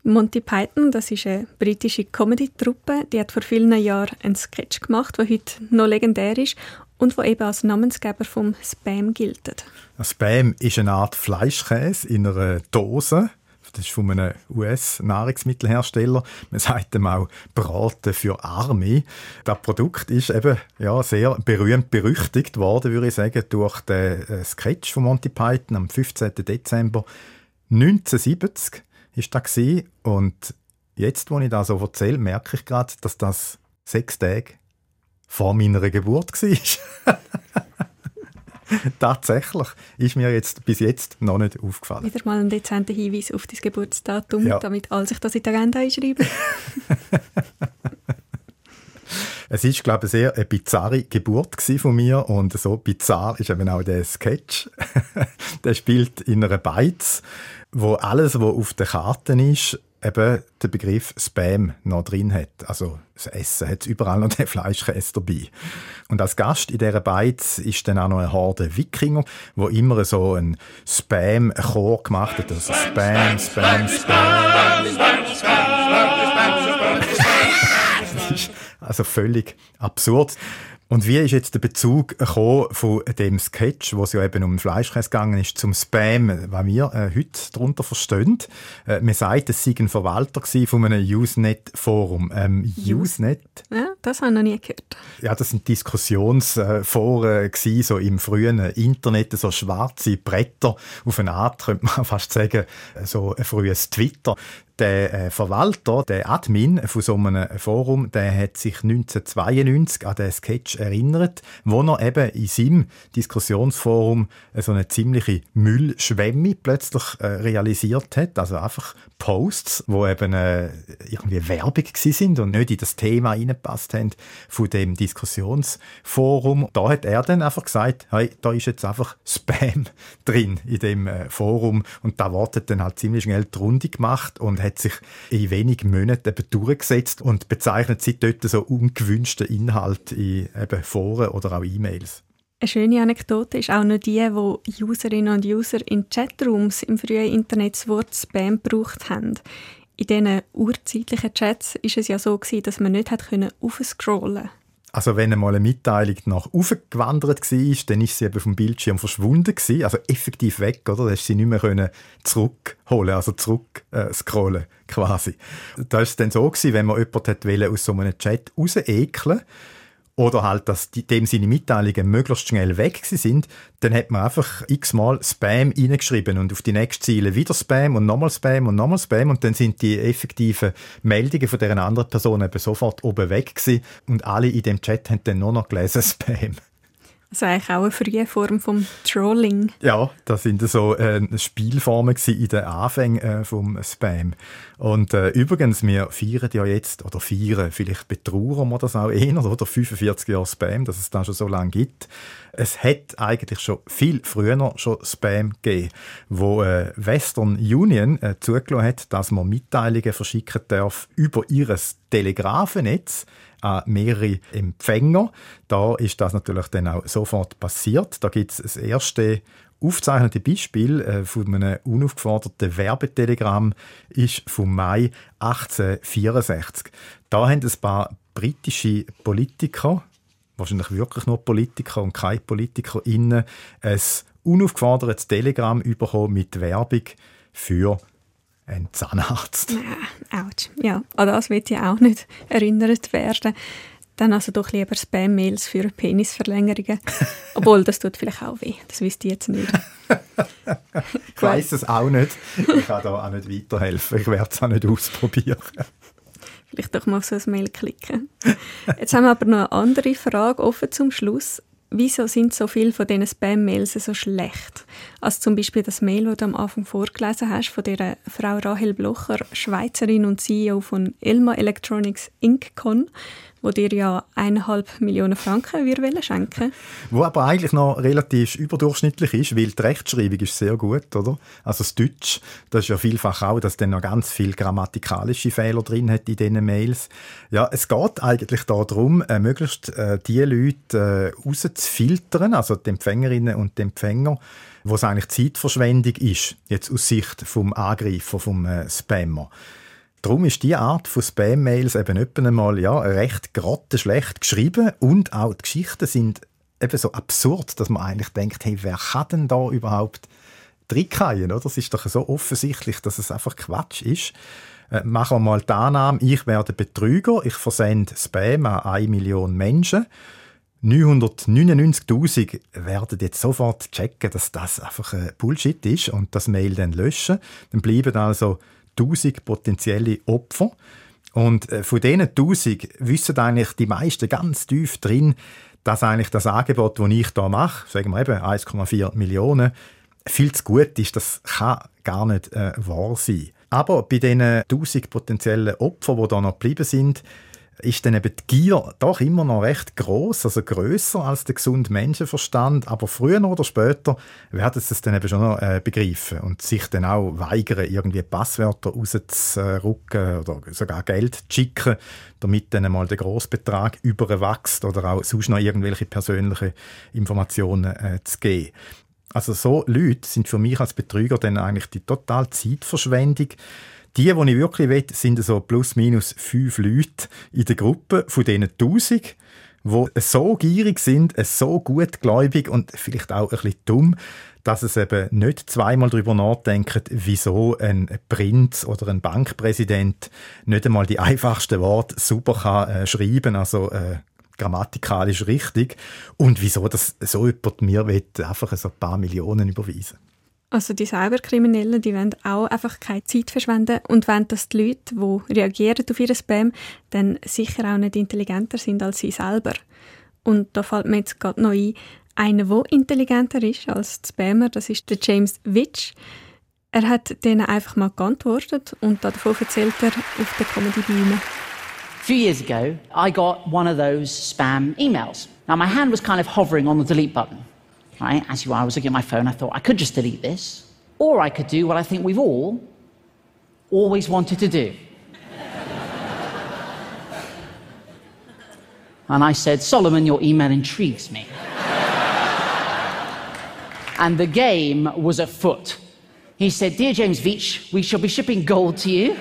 Monty Python, das ist eine britische Comedy-Truppe, die hat vor vielen Jahren einen Sketch gemacht, der heute noch legendär ist und wo eben als Namensgeber vom Spam gilt. Spam ist eine Art Fleischkäse in einer Dose das ist von einem US-Nahrungsmittelhersteller. Man sagt ihm auch Braten für Arme. Das Produkt ist eben ja, sehr berühmt berüchtigt worden, würde ich sagen, durch den äh, Sketch von Monty Python am 15. Dezember 1970 ist das gewesen. Und jetzt, wo ich das so erzähle, merke ich gerade, dass das sechs Tage vor meiner Geburt war. Tatsächlich ist mir jetzt bis jetzt noch nicht aufgefallen. Wieder mal ein dezenter Hinweis auf dein Geburtsdatum, ja. damit alle sich das in die Agenda einschreiben. es ist, glaube ich, sehr eine bizarre Geburt von mir und so bizarr ist eben auch der Sketch. der spielt in einer Beiz, wo alles, was auf der Karte ist, eben den Begriff Spam noch drin hat. Also das Essen hat überall noch den Fleischkäse dabei. Und als Gast in dieser Beiz ist dann auch noch eine Horde Wikinger, wo immer so ein Spam-Chor gemacht hat. Also Spam, Spam, Spam. Das ist also völlig absurd. Und wie ist jetzt der Bezug von dem Sketch, wo es ja eben um Fleischkäse gegangen ist, zum Spam, was wir äh, heute darunter verstehen? Äh, man sagt, es sei ein Verwalter von einem Usenet-Forum. Ähm, Usenet? Ja, das habe ich noch nie gehört. Ja, das sind Diskussionsforen äh, so im frühen Internet, so schwarze Bretter auf eine Art, könnte man fast sagen, so ein frühes Twitter der äh, Verwalter, der Admin von so einem Forum, der hat sich 1992 an den Sketch erinnert, wo er eben in seinem Diskussionsforum so eine ziemliche Müllschwemme plötzlich äh, realisiert hat. Also einfach Posts, wo eben äh, irgendwie Werbung sind und nicht in das Thema reingepasst haben von dem Diskussionsforum. Da hat er dann einfach gesagt, hey, da ist jetzt einfach Spam drin in dem äh, Forum und da wartet dann halt ziemlich schnell die Runde gemacht und hat sich in wenigen Monaten eben durchgesetzt und bezeichnet seitdem so ungewünschten Inhalt in eben Foren oder auch E-Mails. Eine schöne Anekdote ist auch noch die, wo Userinnen und User in Chatrooms im frühen Internet das Wort Spam gebraucht haben. In diesen urzeitlichen Chats war es ja so, dass man nicht aufscrollen konnte. Also wenn einmal eine Mitteilung nach aufgewandert war, dann ist sie eben vom Bildschirm verschwunden gewesen, also effektiv weg, oder? Da hast sie nicht mehr zurückholen, also zurück äh, quasi. Da war es dann so gewesen, wenn man jemanden aus so einem Chat rausekeln oder halt, dass die, dem seine Mitteilungen möglichst schnell weg sind, dann hat man einfach x-mal Spam reingeschrieben und auf die nächste Ziele wieder Spam und nochmal Spam und nochmal Spam und dann sind die effektiven Meldungen von dieser anderen Person eben sofort oben weg gewesen und alle in dem Chat haben dann nur noch gelesen Spam. Also eigentlich auch eine frühe Form vom Trolling. Ja, das sind so äh, Spielformen in den Anfängen äh, vom Spam. Und äh, übrigens, wir feiern ja jetzt, oder feiern, vielleicht betrauern wir das auch eher, oder 45 Jahre Spam, dass es da schon so lange gibt. Es hat eigentlich schon viel früher schon Spam gegeben, wo äh, Western Union äh, zugelassen hat, dass man Mitteilungen verschicken darf über ihres Telegrafennetz an mehrere Empfänger. Da ist das natürlich dann auch sofort passiert. Da gibt es das erste aufgezeichnete Beispiel äh, von einem unaufgeforderten Werbetelegramm ist vom Mai 1864. Da haben ein paar britische Politiker, wahrscheinlich wirklich nur Politiker und keine PolitikerInnen, ein unaufgefordertes Telegramm bekommen mit Werbung für ein Zahnarzt. Ouch. Ja, an das wird ja auch nicht erinnert werden. Dann also doch lieber Spam-Mails für Penisverlängerungen. Obwohl, das tut vielleicht auch weh. Das wisst ihr jetzt nicht. ich weiss es auch nicht. Ich kann da auch nicht weiterhelfen. Ich werde es auch nicht ausprobieren. Vielleicht doch mal so ein Mail klicken. Jetzt haben wir aber noch eine andere Frage offen zum Schluss wieso sind so viele von diesen Spam-Mails so schlecht? Also zum Beispiel das Mail, das du am Anfang vorgelesen hast, von der Frau Rahel Blocher, Schweizerin und CEO von Elma Electronics Inc.con wo dir ja eineinhalb Millionen Franken wir schenken Wo aber eigentlich noch relativ überdurchschnittlich ist, weil die Rechtschreibung ist sehr gut, oder? Also das Deutsch, das ist ja vielfach auch, dass dann noch ganz viele grammatikalische Fehler drin hat in diesen Mails. Ja, es geht eigentlich darum, äh, möglichst äh, die Leute äh, rauszufiltern, also die Empfängerinnen und die Empfänger, wo es eigentlich Zeitverschwendung ist, jetzt aus Sicht vom Angreifer, vom äh, Spammer. Darum ist diese Art von Spam-Mails eben etwa einmal ja, recht grottenschlecht geschrieben und auch die Geschichten sind eben so absurd, dass man eigentlich denkt, hey, wer kann denn da überhaupt reinkommen? Oder? Es ist doch so offensichtlich, dass es einfach Quatsch ist. Äh, machen wir mal die Annahme, ich werde Betrüger, ich versende Spam an eine Million Menschen. 999.000 werden jetzt sofort checken, dass das einfach Bullshit ist und das Mail dann löschen. Dann bleiben also 1000 potenzielle Opfer. Und äh, von diesen 1000 wissen eigentlich die meisten ganz tief drin, dass eigentlich das Angebot, das ich hier mache, sagen wir eben 1,4 Millionen, viel zu gut ist. Das kann gar nicht äh, wahr sein. Aber bei diesen 1000 potenziellen Opfern, die da noch geblieben sind, ist dann eben die Gier doch immer noch recht groß, also größer als der gesunde Menschenverstand. Aber früher oder später werden sie es dann eben schon noch äh, begreifen und sich dann auch weigern, irgendwie Passwörter rauszurücken oder sogar Geld zu schicken, damit dann mal der Großbetrag überwächst oder auch sonst noch irgendwelche persönliche Informationen äh, zu geben. Also so Leute sind für mich als Betrüger dann eigentlich die total Zeitverschwendung. Die, die ich wirklich will, sind so plus minus fünf Leute in der Gruppe, von denen tausend, die so gierig sind, so gutgläubig und vielleicht auch ein bisschen dumm, dass es eben nicht zweimal darüber nachdenken, wieso ein Prinz oder ein Bankpräsident nicht einmal die einfachsten Worte super kann, äh, schreiben, also äh, grammatikalisch richtig, und wieso das so jemand mir will, einfach so ein paar Millionen überweisen. Also die Cyberkriminellen, die wollen auch einfach keine Zeit verschwenden und wollen, dass die Leute, die reagieren auf ihren Spam, dann sicher auch nicht intelligenter sind als sie selber. Und da fällt mir jetzt gerade noch ein, einer, der intelligenter ist als die Spammer, das ist der James Witch. Er hat denen einfach mal geantwortet und davon erzählt er auf der Comedy-Bühne. A few years ago, I got one of those spam emails. Now, my hand was kind of hovering on the delete button. Right? As you are, I was looking at my phone. I thought I could just delete this, or I could do what I think we've all always wanted to do. and I said, Solomon, your email intrigues me. and the game was afoot. He said, Dear James Veach, we shall be shipping gold to you.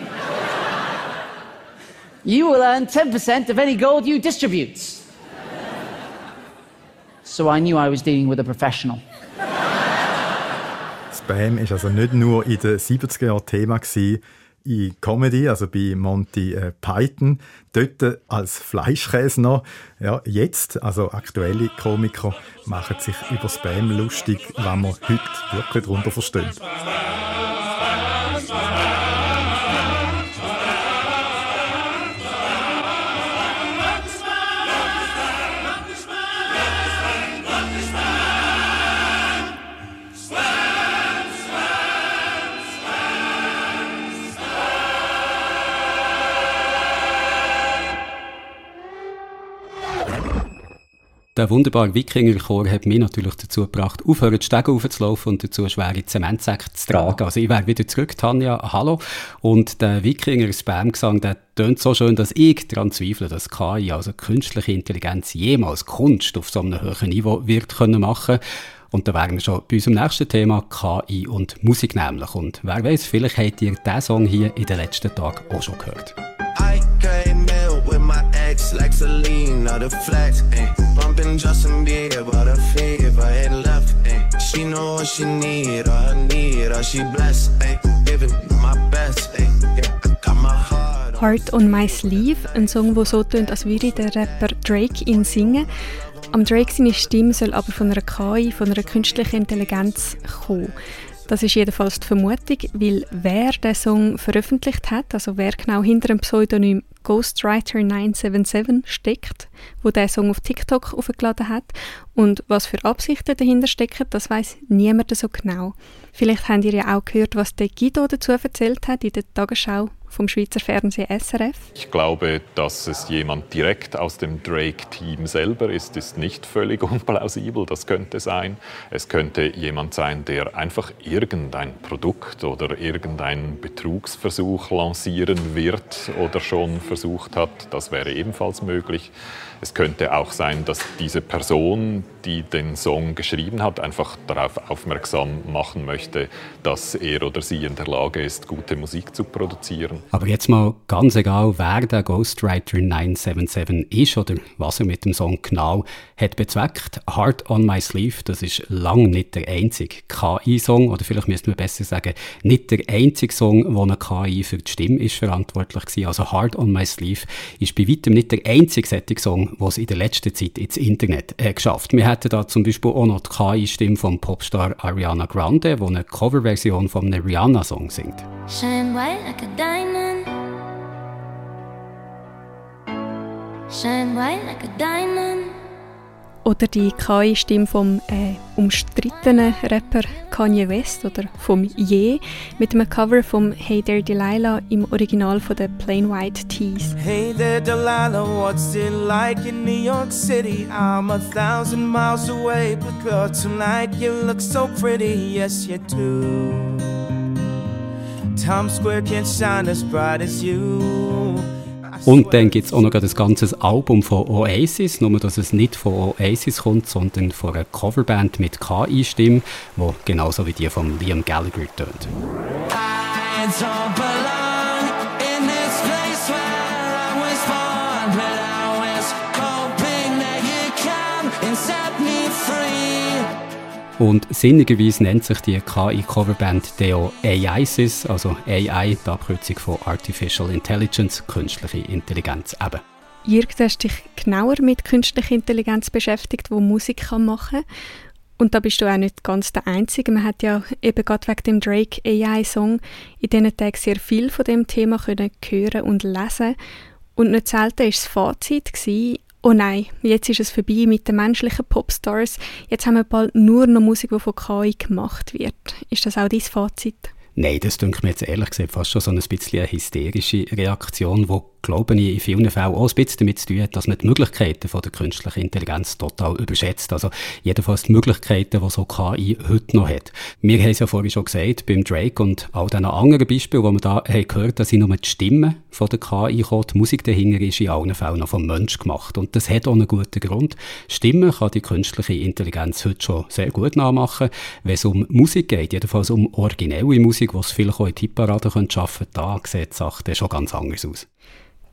you will earn 10% of any gold you distribute. So I knew I was dealing with a professional. Spam ist also nicht nur in den 70er Jahren Thema in Comedy, also bei Monty äh, Python, dort als Fleischkäse noch. Ja, jetzt, also aktuelle Komiker, machen sich über Spam lustig, was man heute wirklich darunter versteht. Der wunderbare Wikingerchor hat mich natürlich dazu gebracht, aufhören, die Stege aufzulaufen und dazu schwere Zementsäcke zu tragen. Also ich wäre wieder zurück, Tanja, hallo. Und der Wikinger-Spam-Gesang, der tönt so schön, dass ich daran zweifle, dass KI, also künstliche Intelligenz, jemals Kunst auf so einem hohen Niveau wird können machen und da wären wir schon bei unserem nächsten Thema, KI und Musik nämlich. Und wer weiß, vielleicht habt ihr diesen Song hier in den letzten Tagen auch schon gehört. I came in with my ex like or the flex, eh. Bumping Justin Bieber, the fever ain't left, eh. She know what she need, or her need, or she blessed, eh. Giving my best, my heart. Heart on My Sleeve, ein Song, der so tönt, als würde der Rapper Drake ihn singen. Am Drake seine Stimme soll aber von einer KI, von einer künstlichen Intelligenz kommen. Das ist jedenfalls die Vermutung, weil wer den Song veröffentlicht hat, also wer genau hinter dem Pseudonym Ghostwriter 977 steckt, wo der Song auf TikTok aufgeladen hat und was für Absichten dahinter stecken, das weiß niemand so genau. Vielleicht habt ihr ja auch gehört, was der Guido dazu erzählt hat in der Tagesschau vom Schweizer Fernsehen SRF? Ich glaube, dass es jemand direkt aus dem Drake-Team selber ist, ist nicht völlig unplausibel. Das könnte sein. Es könnte jemand sein, der einfach irgendein Produkt oder irgendeinen Betrugsversuch lancieren wird oder schon versucht hat. Das wäre ebenfalls möglich. Es könnte auch sein, dass diese Person, die den Song geschrieben hat, einfach darauf aufmerksam machen möchte, dass er oder sie in der Lage ist, gute Musik zu produzieren. Aber jetzt mal ganz egal, wer der Ghostwriter 977 ist oder was er mit dem Song genau hat bezweckt. Heart on My Sleeve, das ist lang nicht der einzige KI-Song oder vielleicht müsste man besser sagen, nicht der einzige Song, wo eine KI für die Stimme ist verantwortlich war. Also Heart on My Sleeve ist bei weitem nicht der einzige Song, Song, was in der letzten Zeit ins Internet äh, geschafft. Wir hätten da zum Beispiel auch noch die KI-Stimme vom Popstar Ariana Grande, die eine Coverversion von einem Rihanna-Song singt. Shine white like a diamond. Shine white like a diamond. Oder die KI-Stimme vom äh, umstrittenen Rapper Kanye West oder vom Ye mit einem Cover vom Hey There Delilah im Original von den Plain White Tees. Hey there Delilah, what's it like in New York City? I'm a thousand miles away, but girl tonight you look so pretty, yes you do. Times Square can't shine as bright as you. Und dann gibt es auch noch ein ganzes Album von Oasis, nur dass es nicht von Oasis kommt, sondern von einer Coverband mit KI-Stimme, die genauso wie die von Liam Gallagher tönt. Und sinnigerweise nennt sich die KI-Coverband Deo AISIS, also AI, die Abkürzung von Artificial Intelligence, künstliche Intelligenz eben. Jürg, du hast dich genauer mit künstlicher Intelligenz beschäftigt, wo Musik machen kann. Und da bist du auch nicht ganz der Einzige. Man hat ja eben gerade wegen dem Drake AI-Song in diesen Tagen sehr viel von dem Thema können hören und lesen. Und nicht selten war das Fazit, oh nein, jetzt ist es vorbei mit den menschlichen Popstars, jetzt haben wir bald nur noch Musik, die von KI gemacht wird. Ist das auch dein Fazit? Nein, das denke mir jetzt ehrlich gesagt fast schon so ein bisschen eine hysterische Reaktion, die glaube ich, in vielen Fällen auch ein bisschen damit zu tun dass man die Möglichkeiten von der künstlichen Intelligenz total überschätzt. Also jedenfalls die Möglichkeiten, die so KI heute noch hat. Wir haben es ja vorhin schon gesagt, beim Drake und all diesen anderen Beispielen, wo wir da haben gehört, dass sind nur die Stimmen von der KI kommen. Die Musik dahinter ist in allen Fällen noch vom Mensch gemacht. Und das hat auch einen guten Grund. Stimmen kann die künstliche Intelligenz heute schon sehr gut nachmachen. Wenn es um Musik geht, jedenfalls um originelle Musik, die es vielleicht auch in Tipparaden schaffen können, da sieht die Sache schon ganz anders aus.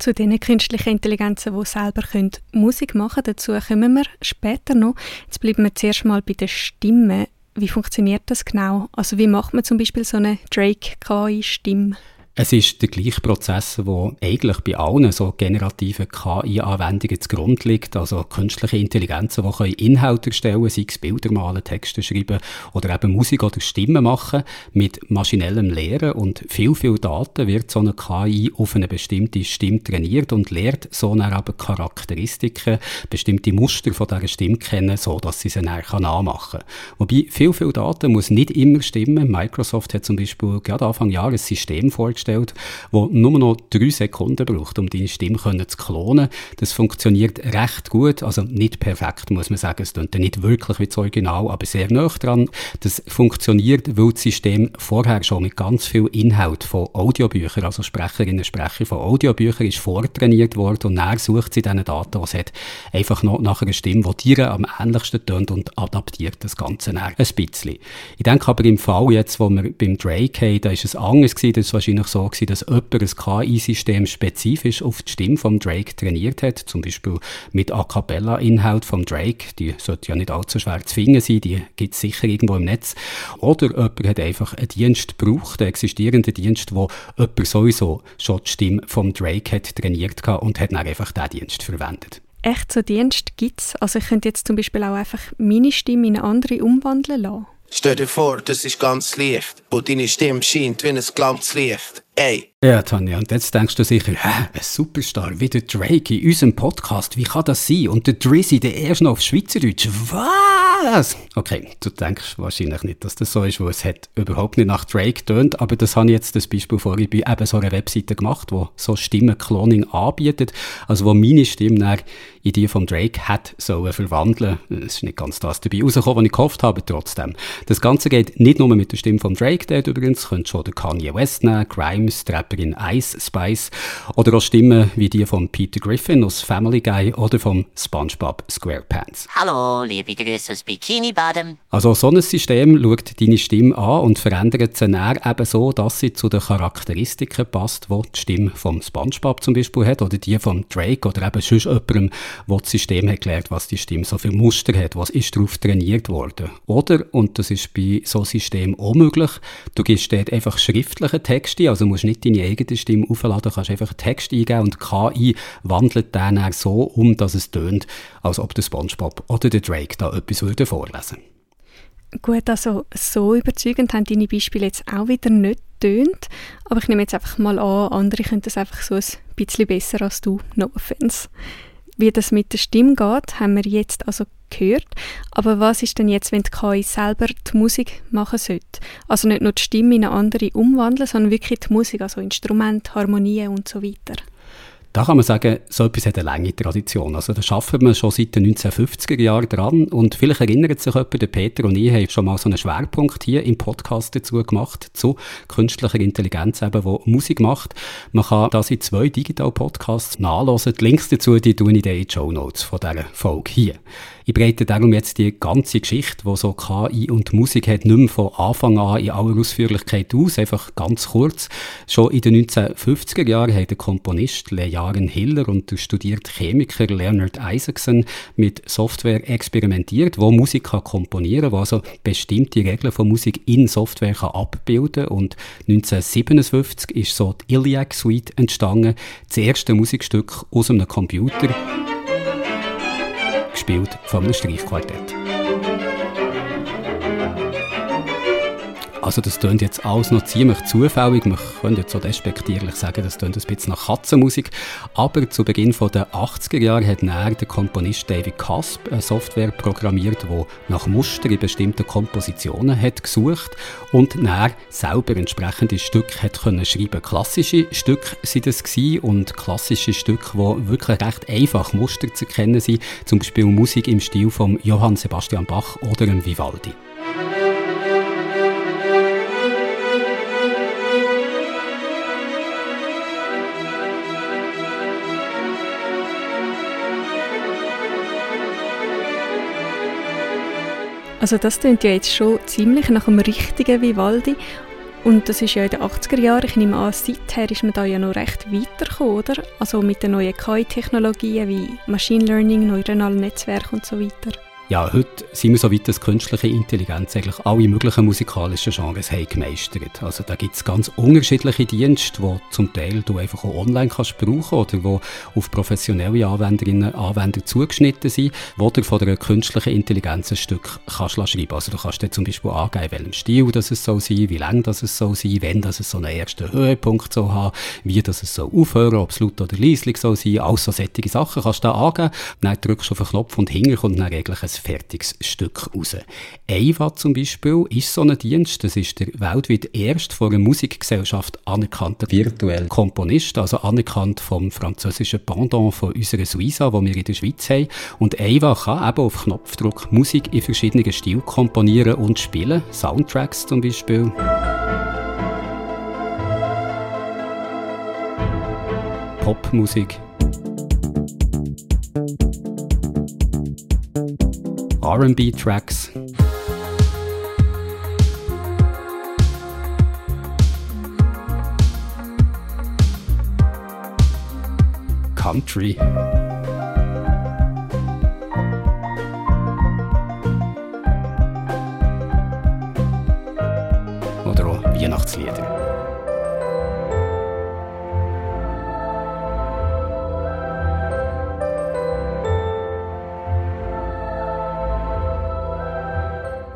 Zu den künstlichen Intelligenzen, die selber können Musik machen können, dazu kommen wir später noch. Jetzt bleiben wir zuerst mal bei den Stimmen. Wie funktioniert das genau? Also wie macht man zum Beispiel so eine Drake-KI-Stimme? Es ist der gleiche Prozess, der eigentlich bei allen so generativen KI-Anwendungen zugrunde liegt. Also künstliche Intelligenzen, die können Inhalte erstellen, sei es Bilder malen, Texte schreiben oder eben Musik oder Stimmen machen mit maschinellem Lehren. Und viel, viel Daten wird so eine KI auf eine bestimmte Stimme trainiert und lernt so dann eben Charakteristiken, bestimmte Muster von dieser Stimme kennen, so dass sie sie dann nachmachen kann. Wobei viel, viel Daten muss nicht immer stimmen. Microsoft hat zum Beispiel gerade Anfang Jahr ein System vorgestellt, vorgestellt, wo nur noch drei Sekunden braucht, um deine Stimme zu klonen. Das funktioniert recht gut, also nicht perfekt, muss man sagen. Es klingt nicht wirklich wie das Original, aber sehr nah dran. Das funktioniert, weil das System vorher schon mit ganz viel Inhalt von Audiobüchern, also Sprecherinnen und Sprecher von Audiobüchern, ist vortrainiert worden und dann sucht sie diese Daten, die es hat, einfach noch nach einer Stimme, die dir am ähnlichsten tönt und adaptiert das Ganze dann ein bisschen. Ich denke aber im Fall jetzt, wo wir beim Drake haben, da ist es anders das ist wahrscheinlich so gewesen, dass jemand ein KI-System spezifisch auf die Stimme vom Drake trainiert hat, zum Beispiel mit A Cappella-Inhalt vom Drake, die sollte ja nicht allzu schwer zu finden sein, die gibt es sicher irgendwo im Netz. Oder jemand hat einfach einen Dienst gebraucht, einen existierenden Dienst, wo jemand sowieso schon die Stimme vom Drake hat trainiert und hat dann einfach diesen Dienst verwendet echt so Dienst gibt es. Also ich könnte jetzt zum Beispiel auch einfach meine Stimme in eine andere umwandeln lassen. Stell dir vor, das ist ganz Licht, wo deine Stimme scheint wie ein Glanzlicht. Ey. Ja, Tanja, und jetzt denkst du sicher, hä, ein Superstar wie der Drake in unserem Podcast, wie kann das sein? Und der Drizzy, der erst noch auf Schweizerdeutsch, was? Okay, du denkst wahrscheinlich nicht, dass das so ist, weil es hat überhaupt nicht nach Drake tönt, aber das habe ich jetzt das Beispiel vorhin bei eben so einer Webseite gemacht, wo so Stimmenkloning anbietet, also wo meine Stimme in die von Drake hat sollen verwandeln. Es ist nicht ganz das dabei rausgekommen, was ich gehofft habe, trotzdem. Das Ganze geht nicht nur mit der Stimme von Drake, der übrigens, könnte schon der Kanye West nehmen, Grimes, die Rapperin Ice Spice oder auch Stimmen wie die von Peter Griffin aus Family Guy oder von SpongeBob SquarePants. Hallo, liebe Grüße aus Bikini Bottom. Also so ein System schaut deine Stimme an und verändert sie dann eben so, dass sie zu den Charakteristiken passt, die die Stimme von SpongeBob zum Beispiel hat oder die von Drake oder eben sonst jemandem, wo das System gelernt, was die Stimme so für Muster hat, was ist darauf trainiert worden. Oder, und das ist bei so System auch möglich, du gibst dort einfach schriftliche Texte, also musst nicht deine eigene Stimme aufladen, kannst einfach Text eingeben und KI wandelt den dann so um, dass es tönt, als ob der Spongebob oder der Drake da etwas würde vorlesen Gut, also so überzeugend haben deine Beispiele jetzt auch wieder nicht tönt, aber ich nehme jetzt einfach mal an, andere können das einfach so ein bisschen besser als du, no offense. Wie das mit der Stimme geht, haben wir jetzt also gehört. Aber was ist denn jetzt, wenn die KI selber die Musik machen sollte? Also nicht nur die Stimme in eine andere umwandeln, sondern wirklich die Musik, also Instrumente, Harmonien und so weiter. Da kann man sagen, so etwas hat eine lange Tradition. Also da arbeiten wir schon seit den 1950er Jahren dran und vielleicht erinnert sich jemand, der Peter und ich haben schon mal so einen Schwerpunkt hier im Podcast dazu gemacht, zu künstlicher Intelligenz eben, die Musik macht. Man kann das in zwei Digital-Podcasts nachlesen. Die Links dazu, die ich in die Show Notes von dieser Folge hier. Ich breite darum jetzt die ganze Geschichte, die so KI und Musik hat, nicht mehr von Anfang an in aller Ausführlichkeit aus, einfach ganz kurz. Schon in den 1950er Jahren hat der Komponist Leon Hiller und der studierte Chemiker Leonard Isaacson mit Software experimentiert, wo Musik kann komponieren kann, also bestimmte Regeln von Musik in Software kann abbilden und 1957 ist so die Iliac Suite entstanden, das erste Musikstück aus einem Computer gespielt von einem Streichquartett. Also das klingt jetzt alles noch ziemlich zufällig. Man könnte jetzt so despektierlich sagen, das klingt ein bisschen nach Katzenmusik. Aber zu Beginn der 80er Jahre hat näher der Komponist David Casp eine Software programmiert, die nach Muster in bestimmten Kompositionen hat gesucht und näher selber entsprechende Stücke hat können schreiben. Klassische Stücke sind das und klassische Stücke, die wirklich recht einfach Muster zu erkennen sind. Zum Beispiel Musik im Stil von Johann Sebastian Bach oder Vivaldi. Also das klingt ja jetzt schon ziemlich nach einem richtigen Vivaldi. Und das ist ja in den 80er Jahren, ich nehme an, seither ist man da ja noch recht weitergekommen, oder? Also mit den neuen KI-Technologien wie Machine Learning, neuronale Netzwerke und so weiter. Ja, heute sind wir so weit, dass künstliche Intelligenz eigentlich alle möglichen musikalischen Genres haben gemeistert. Also da gibt es ganz unterschiedliche Dienste, die zum Teil du einfach auch online kannst brauchen oder die auf professionelle Anwenderinnen und Anwender zugeschnitten sind, wo du von der künstlichen Intelligenz ein Stück kannst schreiben. Also du kannst dir zum Beispiel angeben, welchem Stil das es soll sein, wie lang das es soll sein, wenn das es so einen ersten Höhepunkt soll haben, wie das es soll aufhören, ob es laut oder leislich soll sein, all so solche Sachen kannst du da angeben, dann drückst du auf den Knopf und hinten kommt dann eigentlich ein fertiges Stück raus. EIVA zum Beispiel ist so ein Dienst, das ist der weltweit erst von einer Musikgesellschaft anerkannte virtuelle Komponist, also anerkannt vom französischen Pendant von unserer Suiza, die wir in der Schweiz haben. Und EIVA kann eben auf Knopfdruck Musik in verschiedenen Stilen komponieren und spielen, Soundtracks zum Beispiel. Popmusik. R&B Tracks. Country. Oder auch Weihnachtslieder.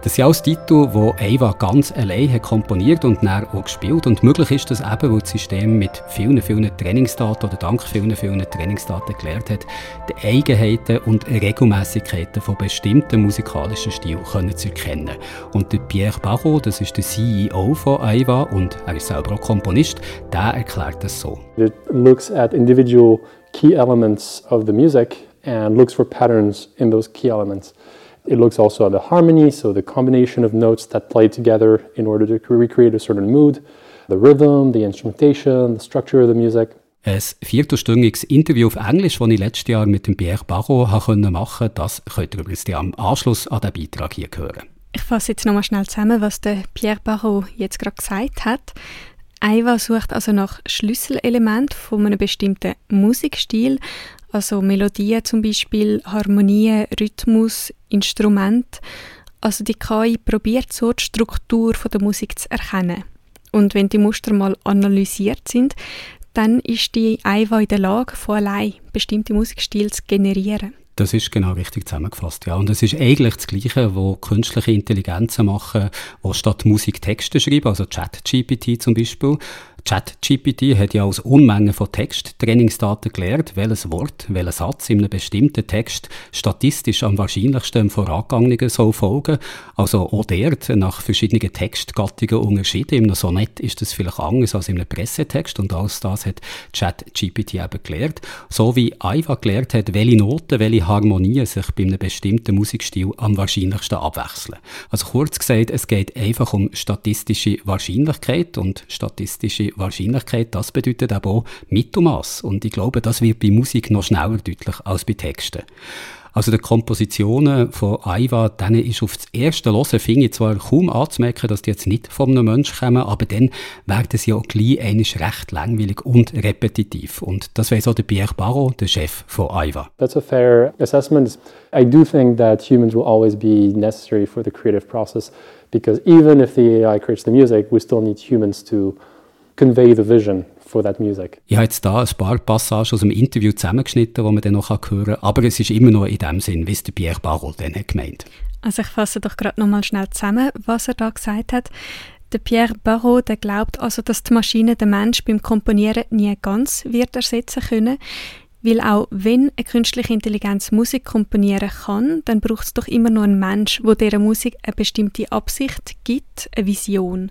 Das sind alles Titel, die Eva ganz allein hat komponiert und dann auch gespielt. Und möglich ist das eben, weil das System mit vielen, vielen Trainingsdaten oder dank vielen, vielen Trainingsdaten gelernt hat, die Eigenheiten und Regelmäßigkeiten von bestimmten musikalischen Stilen können zu erkennen. Und der Pierre Barrault, das ist der CEO von Eva und er ist selber auch Komponist, der erklärt das so. It looks at individual key elements of the music and looks for patterns in those key elements. It looks also at the harmony, so the combination of notes that play together in order to recreate a certain mood, the rhythm, the instrumentation, the structure of the music. Ein viertelstündiges Interview auf Englisch, das ich letztes Jahr mit dem Pierre Barrault machen konnte, das könnt ihr übrigens am Anschluss an diesen Beitrag hier hören. Ich fasse jetzt nochmal schnell zusammen, was der Pierre Barrault jetzt gerade gesagt hat. Aiva sucht also nach Schlüsselelementen von einem bestimmten Musikstil also Melodien zum Beispiel, Harmonien, Rhythmus, Instrument. Also die KI probiert so die Struktur von der Musik zu erkennen. Und wenn die Muster mal analysiert sind, dann ist die AIVA in der Lage, von allein bestimmte Musikstile zu generieren. Das ist genau richtig zusammengefasst, ja. Und es ist eigentlich das Gleiche, wo künstliche Intelligenzen machen, wo statt Musik Texte schreiben, also ChatGPT zum Beispiel, ChatGPT hat ja aus Unmengen von Texttrainingsdaten gelernt, welches Wort, welcher Satz in einem bestimmten Text statistisch am wahrscheinlichsten im vorangegangenen soll folgen. Also auch dort nach verschiedenen Textgattungen unterschieden. Im Sonett ist das vielleicht anders als einem Pressetext und alles das hat ChatGPT eben gelernt. So wie Aiva gelernt hat, welche Noten, welche Harmonien sich bei einem bestimmten Musikstil am wahrscheinlichsten abwechseln. Also kurz gesagt, es geht einfach um statistische Wahrscheinlichkeit und statistische Wahrscheinlichkeit, das bedeutet aber auch Mittelmaß. Und ich glaube, das wird bei Musik noch schneller deutlich als bei Texten. Also die Kompositionen von Aiva, denen ist auf das erste Hören, finde ich zwar kaum anzumerken, dass die jetzt nicht von einem Menschen kommen, aber dann werden sie auch gleich einisch recht langweilig und repetitiv. Und das weiß auch der Pierre Barrault, der Chef von Aiva. That's a fair assessment. I do think that humans will always be necessary for the creative process because even if the AI creates the music, we still need humans to convey the vision for that music. Ich habe jetzt da ein paar Passagen aus dem Interview zusammengeschnitten, die man dann noch hören kann, aber es ist immer noch in dem Sinn, wie es der Pierre Barol dann hat gemeint. Also ich fasse doch gerade noch mal schnell zusammen, was er da gesagt hat. Der Pierre Barrault der glaubt also, dass die Maschine den Mensch beim Komponieren nie ganz wird ersetzen können, weil auch wenn eine künstliche Intelligenz Musik komponieren kann, dann braucht es doch immer noch einen Mensch, wo der Musik eine bestimmte Absicht gibt, eine Vision.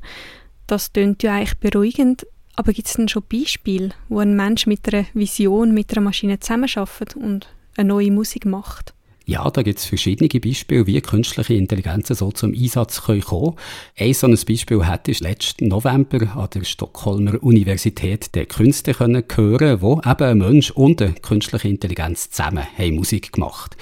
Das klingt ja eigentlich beruhigend, aber gibt es denn schon Beispiele, wo ein Mensch mit einer Vision, mit einer Maschine zusammenarbeitet und eine neue Musik macht? Ja, da gibt es verschiedene Beispiele, wie künstliche Intelligenzen so zum Einsatz kommen können. Ein so ein Beispiel hatte ich letzten November an der Stockholmer Universität der Künste können hören, wo eben ein Mensch und eine künstliche Intelligenz zusammen haben Musik gemacht.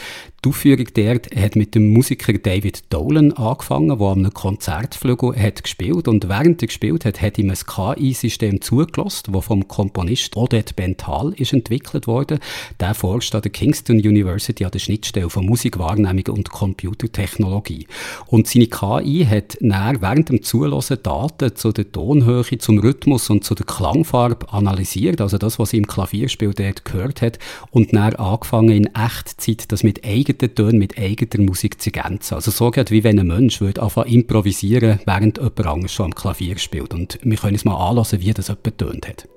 Die Aufführung dort hat mit dem Musiker David Dolan angefangen, der einem Konzertflügel hat gespielt und während er gespielt hat, hat ihm ein KI-System zugelassen, das vom Komponist Odette Bental ist entwickelt wurde. Der forscht an der Kingston University an der Schnittstelle von Musikwahrnehmung und Computertechnologie. Und seine KI hat näher während dem Zulassen Daten zu der Tonhöhe, zum Rhythmus und zu der Klangfarbe analysiert, also das, was sie im Klavierspiel dort gehört hat, und näher angefangen in Echtzeit das mit eigenen Tönen mit eigener Musik zu ergänzen. Also so geht wie wenn ein Mensch würde einfach improvisieren, während jemand anderes schon am Klavier spielt. Und wir können uns mal anlassen, wie das jemand tönt hat.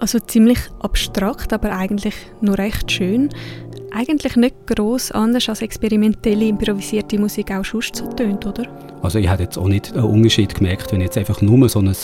Also ziemlich abstrakt, aber eigentlich nur recht schön eigentlich nicht gross anders als experimentelle, improvisierte Musik auch sonst so tönt, oder? Also ich habe jetzt auch nicht einen Unterschied gemerkt, wenn ich jetzt einfach nur so ein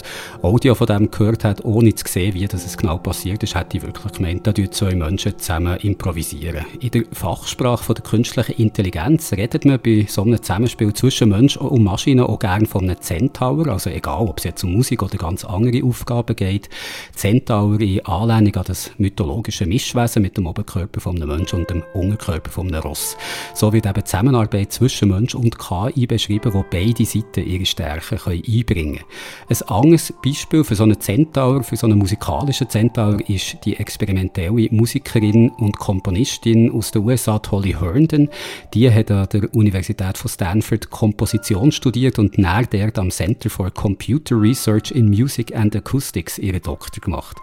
Audio von dem gehört habe, ohne zu sehen, wie das genau passiert ist, hätte ich wirklich gemeint, da tun zwei Menschen zusammen improvisieren. In der Fachsprache von der künstlichen Intelligenz redet man bei so einem Zusammenspiel zwischen Mensch und Maschine auch gerne von einem Centaur, also egal, ob es jetzt um Musik oder ganz andere Aufgaben geht. Centaur in Anlehnung an das mythologische Mischwesen mit dem Oberkörper von einem Menschen und dem Unterkörper von einem Ross. So wird eben Zusammenarbeit zwischen Mensch und KI beschrieben, wo beide Seiten ihre Stärken einbringen können. Ein anderes Beispiel für so einen Zentaur, für so einen musikalischen Zentaur, ist die experimentelle Musikerin und Komponistin aus den USA, Holly Herndon. Die hat an der Universität von Stanford Komposition studiert und näher dort am Center for Computer Research in Music and Acoustics ihre Doktor gemacht.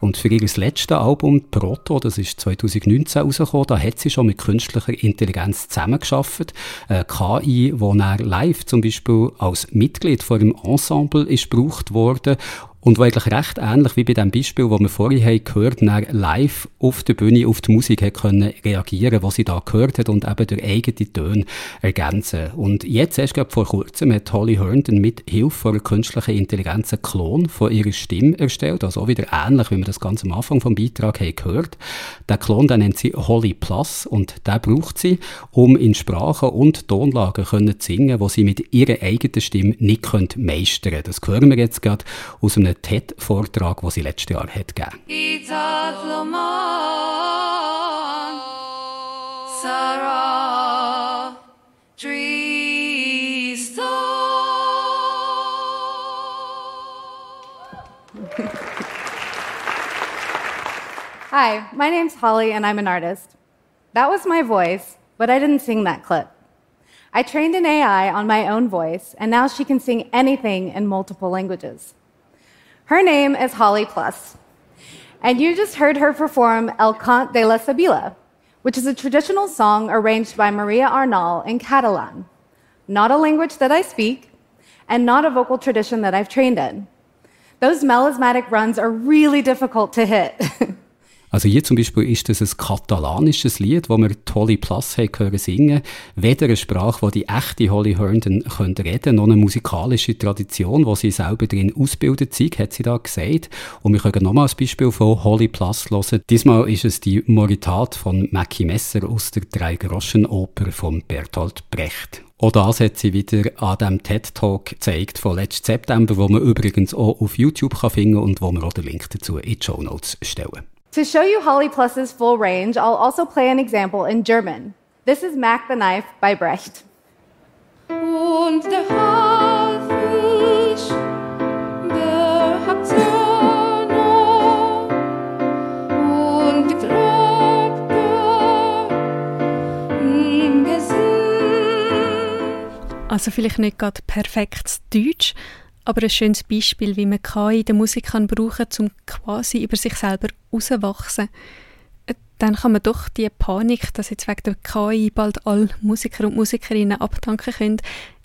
Und für ihr letztes Album, Proto, das ist 2019 rausgekommen, da hat sie schon mit künstlicher Intelligenz zusammengearbeitet. Äh, KI, er live zum Beispiel als Mitglied vor dem Ensemble ist gebraucht worden und wo eigentlich recht ähnlich wie bei dem Beispiel, das wir vorhin haben gehört haben, live auf der Bühne auf die Musik hat können reagieren was sie da gehört hat und eben durch eigene Töne ergänzen. Und jetzt erst gerade vor kurzem hat Holly Herndon mit Hilfe von einer künstlichen Intelligenz einen Klon von ihrer Stimme erstellt, also auch wieder ähnlich, wie wir das ganz am Anfang vom Beitrag haben gehört. Der Klon, den nennt sie Holly Plus und der braucht sie, um in Sprachen und Tonlagen können zu singen, wo sie mit ihrer eigenen Stimme nicht meistern können. Das hören wir jetzt gerade aus einem TED-Vortrag, den sie letztes Jahr hat gegeben Hi, my name's Holly and I'm an artist. That was my voice, but I didn't sing that clip. I trained an AI on my own voice, and now she can sing anything in multiple languages. Her name is Holly Plus. And you just heard her perform El Cant de la Sabila, which is a traditional song arranged by Maria Arnal in Catalan, not a language that I speak, and not a vocal tradition that I've trained in. Those melismatic runs are really difficult to hit. Also hier zum Beispiel ist das ein katalanisches Lied, wo wir Holly Plus hören singen. Weder eine Sprache, wo die echte Holly Herndon könnte reden, noch eine musikalische Tradition, wo sie selber drin ausgebildet sind, hat sie da gesagt. Und wir können nochmal ein Beispiel von Holly Plus hören. Diesmal ist es die Moritat von Mackie Messer aus der Drei-Groschen-Oper von Bertolt Brecht. Auch das hat sie wieder an dem TED-Talk gezeigt von letzten September, wo man übrigens auch auf YouTube kann finden und wo wir auch den Link dazu in die Show Notes stellen. To show you Holly Plus's full range, I'll also play an example in German. This is Mac the Knife by Brecht. Und der Haifisch, der hat und die im Gesicht. Also vielleicht nicht gerade perfektes Deutsch, aber ein schönes Beispiel, wie man KI in der Musik kann brauchen kann, um quasi über sich selber herauszuwachsen. Äh, dann kann man doch die Panik, dass jetzt wegen der KI bald alle Musiker und Musikerinnen abdanken können,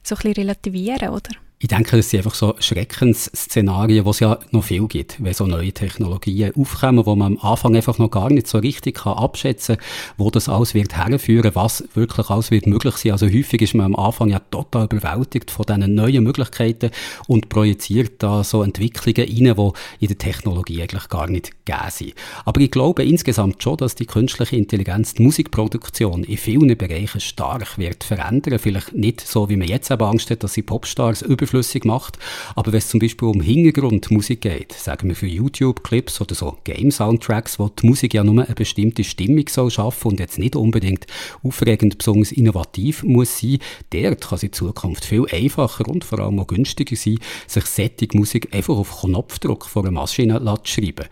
so ein bisschen relativieren, oder? Ich denke, das sind einfach so Schreckensszenarien, wo es ja noch viel gibt, wenn so neue Technologien aufkommen, wo man am Anfang einfach noch gar nicht so richtig kann abschätzen kann, wo das alles wird herführen, was wirklich alles wird möglich sein. Also häufig ist man am Anfang ja total überwältigt von diesen neuen Möglichkeiten und projiziert da so Entwicklungen rein, die in der Technologie eigentlich gar nicht gegeben sind. Aber ich glaube insgesamt schon, dass die künstliche Intelligenz die Musikproduktion in vielen Bereichen stark wird verändern. Vielleicht nicht so, wie man jetzt eben Angst hat, dass sie Popstars über überflüssig macht. Aber wenn es zum Beispiel um Hintergrundmusik geht, sagen wir für YouTube-Clips oder so Game-Soundtracks, wo die Musik ja nur eine bestimmte Stimmung soll schaffen und jetzt nicht unbedingt aufregend, besonders innovativ muss sein, dort kann in Zukunft viel einfacher und vor allem auch günstiger sein, sich sättige Musik einfach auf Knopfdruck vor einer Maschine zu schreiben.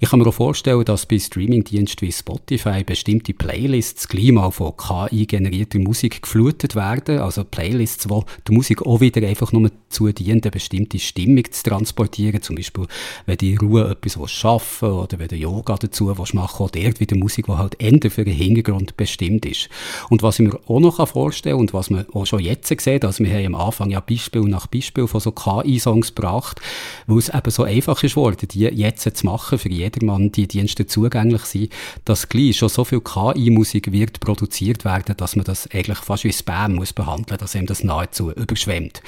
Ich kann mir auch vorstellen, dass bei Streamingdiensten wie Spotify bestimmte Playlists gleich mal von KI generierter Musik geflutet werden, also Playlists, wo die Musik auch wieder einfach nur dazu dient, eine bestimmte Stimmung zu transportieren. Zum Beispiel, wenn du Ruhe etwas arbeiten oder wenn du Yoga dazu machen oder irgendwie Musik, die halt eher für den Hintergrund bestimmt ist. Und was ich mir auch noch vorstellen kann und was man auch schon jetzt sieht, also wir haben am Anfang ja Beispiel nach Beispiel von so KI-Songs gebracht, wo es eben so einfach ist worden, die jetzt zu machen, für jedermann die Dienste zugänglich sind, dass gleich schon so viel KI-Musik wird produziert werden, dass man das eigentlich fast wie Spam muss behandeln, dass ihm das nahezu überschwemmt.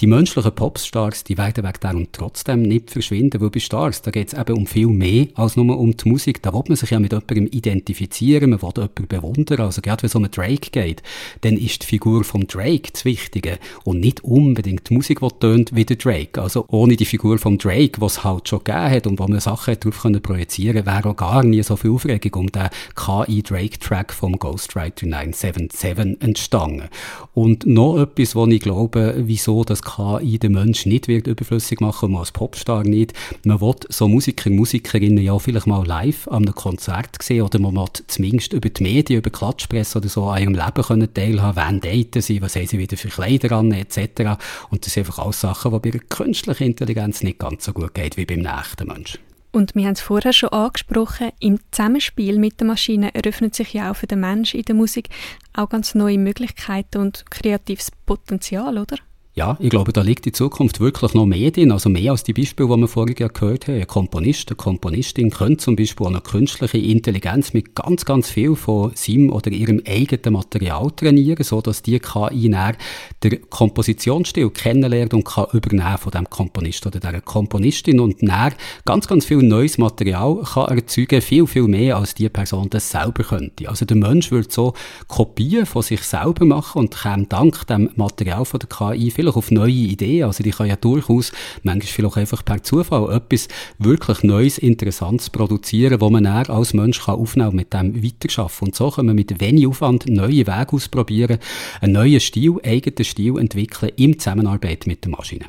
Die menschlichen Popstars, die werden wegen darum trotzdem nicht verschwinden, weil bei Stars, da geht es eben um viel mehr als nur um die Musik. Da will man sich ja mit jemandem identifizieren, man will jemanden bewundern. Also gerade wenn es um einen Drake geht, dann ist die Figur vom Drake das Wichtige und nicht unbedingt die Musik, die tönt wie der Drake. Also ohne die Figur vom Drake, was halt schon gegeben hat und wo man Sachen darauf projizieren konnte, wäre auch gar nie so viel Aufregung um den KI-Drake-Track vom Ghostwriter 977 entstanden. Und noch etwas, wo ich glaube, wieso das KI den Menschen nicht wird überflüssig machen, man als Popstar nicht. Man will so Musiker, Musikerinnen ja vielleicht mal live an einem Konzert sehen oder man will zumindest über die Medien, über Klatschpresse oder so an ihrem Leben können teilhaben, wann daten sie, was haben sie wieder für Kleider an, etc. Und das sind einfach alles Sachen, die bei der künstlichen Intelligenz nicht ganz so gut geht wie beim echten Menschen. Und wir haben es vorher schon angesprochen, im Zusammenspiel mit der Maschine eröffnet sich ja auch für den Menschen in der Musik auch ganz neue Möglichkeiten und kreatives Potenzial, oder? Ja, ich glaube, da liegt die Zukunft wirklich noch mehr drin, also mehr als die Beispiele, die wir vorhin gehört haben. Ein Komponist, eine Komponistin können zum Beispiel eine künstliche Intelligenz mit ganz, ganz viel von seinem oder ihrem eigenen Material trainieren, so dass die KI näher der Kompositionsstil kennenlernt und kann übernehmen von dem Komponist oder der Komponistin und näher ganz, ganz viel neues Material kann erzeugen, viel, viel mehr als die Person das selber könnte. Also der Mensch würde so Kopien von sich selber machen und kann dank dem Material von der KI viel vielleicht auf neue Ideen. Also die kann ja durchaus manchmal vielleicht einfach per Zufall etwas wirklich Neues, Interessantes produzieren, wo man dann als Mensch kann aufnehmen und mit dem weiterarbeiten. Und so können wir mit wenig Aufwand neue Wege ausprobieren, einen neuen Stil, eigenen Stil entwickeln in Zusammenarbeit mit der Maschine.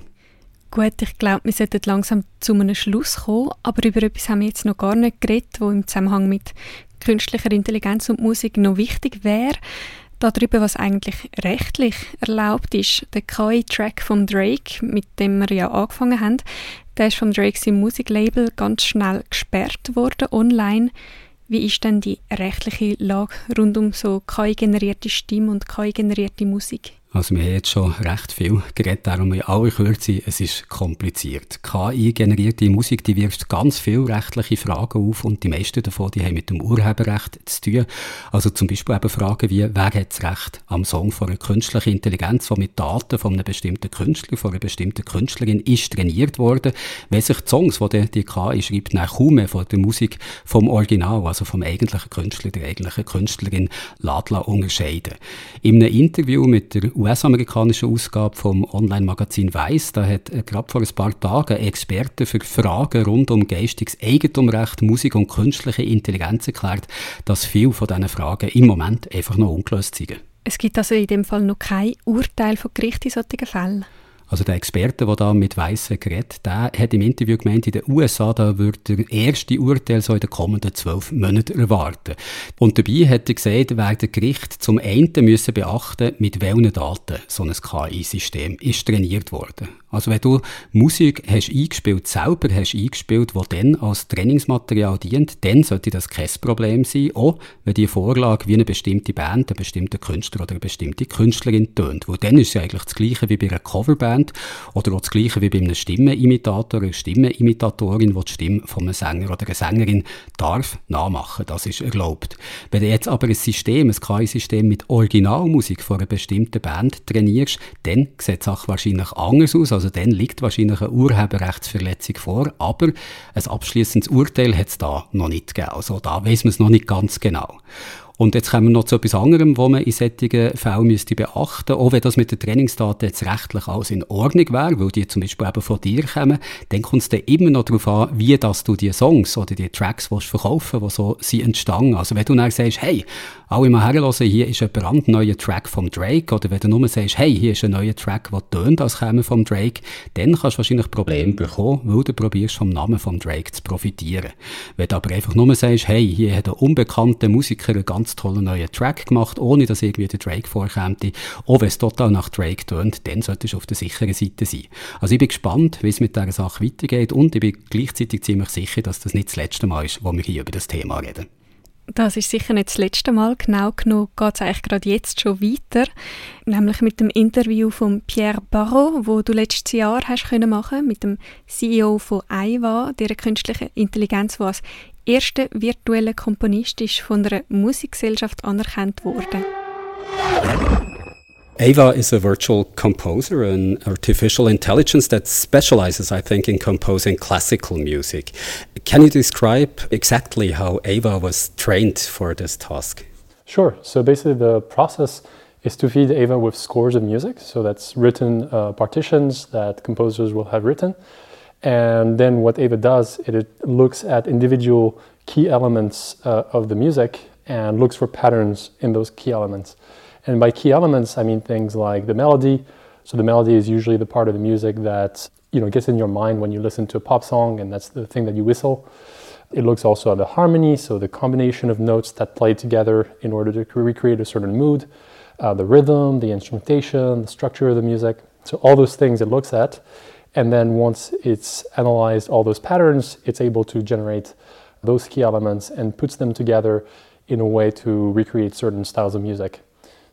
Gut, ich glaube, wir sollten langsam zu einem Schluss kommen, aber über etwas haben wir jetzt noch gar nicht geredet, wo im Zusammenhang mit künstlicher Intelligenz und Musik noch wichtig wäre darüber, was eigentlich rechtlich erlaubt ist. Der KI-Track von Drake, mit dem wir ja angefangen haben, der ist von Drake im Musiklabel ganz schnell gesperrt worden online. Wie ist denn die rechtliche Lage rund um so KI-generierte Stimme und KI-generierte Musik? Also wir haben jetzt schon recht viel geredet, darum in aller Kürze, es ist kompliziert. KI-generierte Musik, die wirft ganz viele rechtliche Fragen auf und die meisten davon, die haben mit dem Urheberrecht zu tun. Also zum Beispiel eben Fragen wie, wer hat das Recht am Song von einer künstlichen Intelligenz, die mit Daten von einem bestimmten Künstler, von einer bestimmten Künstlerin ist trainiert worden, wenn sich die Songs, die die KI schreibt, nach kaum mehr von der Musik vom Original, also vom eigentlichen Künstler, der eigentlichen Künstlerin, unterscheiden. In einem Interview mit der US-amerikanischen Ausgabe vom Online-Magazin Weiss, da hat äh, gerade vor ein paar Tagen Experten für Fragen rund um geistiges Eigentumrecht, Musik und künstliche Intelligenz erklärt, dass viele von diesen Fragen im Moment einfach noch ungelöst sind. Es gibt also in dem Fall noch kein Urteil von Gericht in solchen Fällen? Also der Experte, der da mit Weissen geredet, der hat im Interview gemeint, in den USA da würde der erste Urteil so in den kommenden zwölf Monaten erwarten. Und dabei hat er gesagt, werden Gericht zum einen müssen beachten, mit welchen Daten so ein KI-System ist trainiert worden. Also wenn du Musik hast eingespielt, selber hast eingespielt, die dann als Trainingsmaterial dient, dann sollte das kein Problem sein, auch wenn die Vorlage wie eine bestimmte Band, ein bestimmter Künstler oder eine bestimmte Künstlerin tönt. Wo dann ist es eigentlich das Gleiche wie bei einer Coverband oder auch das Gleiche wie bei einem Stimmenimitator, einer Stimmenimitattorin, die die Stimme von einem Sänger oder einer Sängerin darf nachmachen. Das ist erlaubt. Wenn du jetzt aber ein System, ein KI-System mit Originalmusik von einer bestimmten Band trainierst, dann sieht die Sache wahrscheinlich anders aus also dann liegt wahrscheinlich eine Urheberrechtsverletzung vor, aber ein abschließendes Urteil hat es da noch nicht gegeben. Also da weiß man es noch nicht ganz genau. Und jetzt kommen wir noch zu etwas anderem, was man in solchen Fällen müsste beachten Auch wenn das mit den Trainingsdaten jetzt rechtlich alles in Ordnung wäre, weil die zum Beispiel eben von dir kommen, dann kommt es dann immer noch darauf an, wie dass du die Songs oder die Tracks verkaufen willst, die so sind entstanden. Also wenn du dann sagst, hey, alle mal herhören, hier ist ein brandneuer Track vom Drake, oder wenn du nur sagst, hey, hier ist ein neuer Track, der tönt, als käme vom Drake, dann kannst du wahrscheinlich Probleme bekommen, weil du probierst, vom Namen vom Drake zu profitieren. Wenn du aber einfach nur sagst, hey, hier hat ein unbekannter Musiker eine ganz ganz tollen neuen Track gemacht, ohne dass irgendwie der Drake vorkommt. Auch wenn es total nach Drake tönt, dann solltest du auf der sicheren Seite sein. Also ich bin gespannt, wie es mit dieser Sache weitergeht und ich bin gleichzeitig ziemlich sicher, dass das nicht das letzte Mal ist, wo wir hier über das Thema reden. Das ist sicher nicht das letzte Mal. Genau genommen geht es eigentlich gerade jetzt schon weiter. Nämlich mit dem Interview von Pierre Barrault, wo du letztes Jahr hast können machen mit dem CEO von AIVA, der künstlichen Intelligenz, die als erster virtueller Komponist ist von einer Musikgesellschaft anerkannt wurde. Ava is a virtual composer, an artificial intelligence that specializes, I think, in composing classical music. Can you describe exactly how Ava was trained for this task? Sure. So basically, the process is to feed Ava with scores of music. So that's written uh, partitions that composers will have written. And then what Ava does, it, it looks at individual key elements uh, of the music and looks for patterns in those key elements. And by key elements, I mean things like the melody. So the melody is usually the part of the music that you know gets in your mind when you listen to a pop song, and that's the thing that you whistle. It looks also at the harmony, so the combination of notes that play together in order to recreate a certain mood, uh, the rhythm, the instrumentation, the structure of the music. So all those things it looks at, and then once it's analyzed all those patterns, it's able to generate those key elements and puts them together in a way to recreate certain styles of music.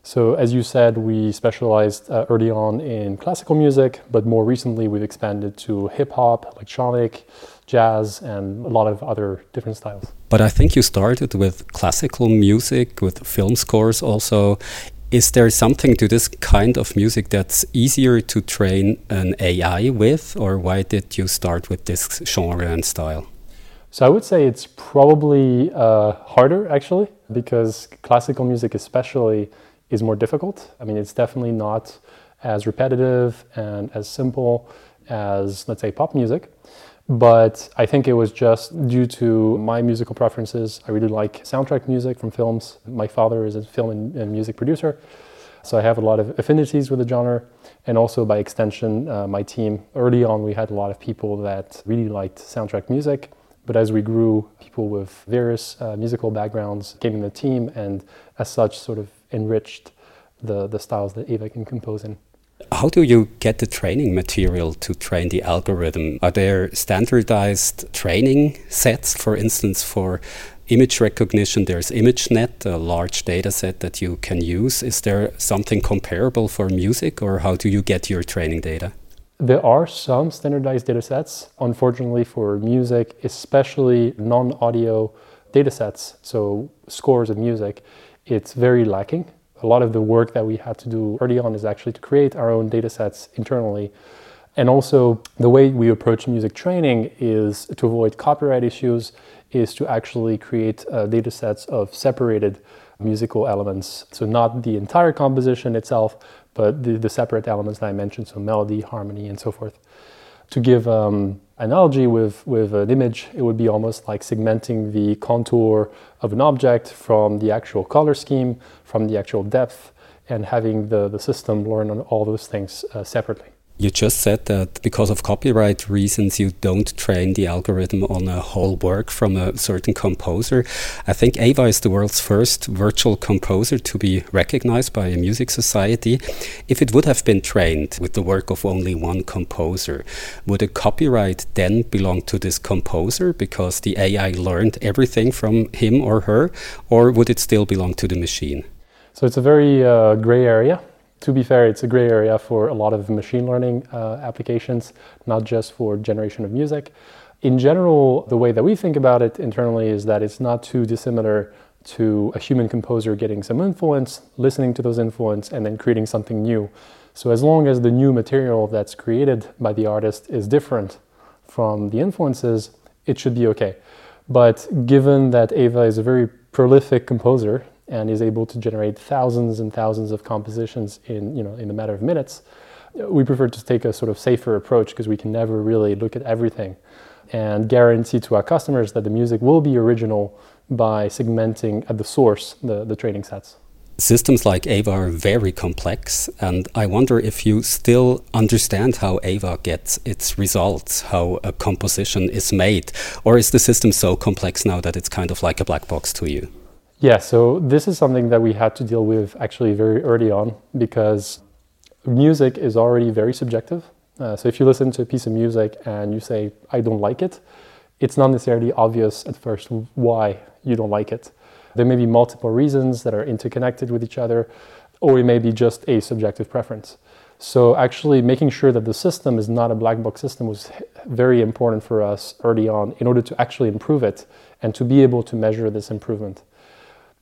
So, as you said, we specialized uh, early on in classical music, but more recently we've expanded to hip hop, electronic, jazz, and a lot of other different styles. But I think you started with classical music, with film scores also. Is there something to this kind of music that's easier to train an AI with, or why did you start with this genre and style? So I would say it's probably uh, harder actually, because classical music, especially, is more difficult. I mean, it's definitely not as repetitive and as simple as, let's say, pop music. But I think it was just due to my musical preferences. I really like soundtrack music from films. My father is a film and, music producer. So I have a lot of affinities with the genre. And also, by extension, uh, my team, early on, we had a lot of people that really liked soundtrack music. But as we grew, people with various uh, musical backgrounds came in the team, and as such, sort of enriched the, the styles that Eva can compose in. How do you get the training material to train the algorithm? Are there standardized training sets, for instance, for image recognition? There's ImageNet, a large data set that you can use. Is there something comparable for music, or how do you get your training data? There are some standardized data sets. Unfortunately, for music, especially non audio data sets, so scores of music, it's very lacking. A lot of the work that we had to do early on is actually to create our own data sets internally. And also, the way we approach music training is to avoid copyright issues, is to actually create uh, data sets of separated musical elements. So, not the entire composition itself, but the, the separate elements that I mentioned, so melody, harmony, and so forth. To give um, analogy with, with an image, it would be almost like segmenting the contour of an object from the actual color scheme, from the actual depth, and having the, the system learn on all those things uh, separately. You just said that because of copyright reasons, you don't train the algorithm on a whole work from a certain composer. I think Ava is the world's first virtual composer to be recognized by a music society. If it would have been trained with the work of only one composer, would a copyright then belong to this composer because the AI learned everything from him or her, or would it still belong to the machine? So it's a very uh, gray area to be fair, it's a gray area for a lot of machine learning uh, applications, not just for generation of music. In general, the way that we think about it internally is that it's not too dissimilar to a human composer getting some influence, listening to those influence, and then creating something new. So as long as the new material that's created by the artist is different from the influences, it should be okay. But given that Ava is a very prolific composer, and is able to generate thousands and thousands of compositions in, you know, in a matter of minutes, we prefer to take a sort of safer approach because we can never really look at everything and guarantee to our customers that the music will be original by segmenting at the source the, the training sets. Systems like Ava are very complex, and I wonder if you still understand how Ava gets its results, how a composition is made, or is the system so complex now that it's kind of like a black box to you? Yeah, so this is something that we had to deal with actually very early on because music is already very subjective. Uh, so if you listen to a piece of music and you say, I don't like it, it's not necessarily obvious at first why you don't like it. There may be multiple reasons that are interconnected with each other, or it may be just a subjective preference. So actually making sure that the system is not a black box system was very important for us early on in order to actually improve it and to be able to measure this improvement.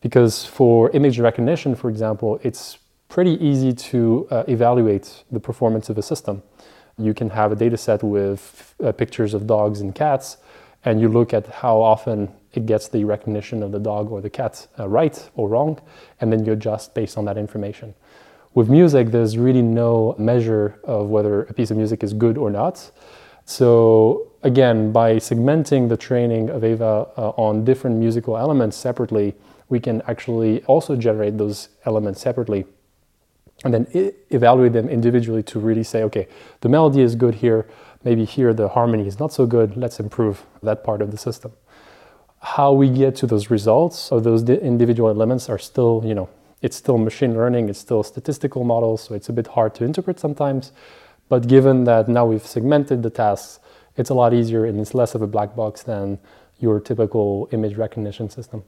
Because for image recognition, for example, it's pretty easy to uh, evaluate the performance of a system. You can have a data set with uh, pictures of dogs and cats, and you look at how often it gets the recognition of the dog or the cat uh, right or wrong, and then you adjust based on that information. With music, there's really no measure of whether a piece of music is good or not. So, again, by segmenting the training of Ava uh, on different musical elements separately, we can actually also generate those elements separately and then evaluate them individually to really say, okay, the melody is good here, maybe here the harmony is not so good, let's improve that part of the system. How we get to those results of those individual elements are still, you know, it's still machine learning, it's still statistical models, so it's a bit hard to interpret sometimes. But given that now we've segmented the tasks, it's a lot easier and it's less of a black box than your typical image recognition system.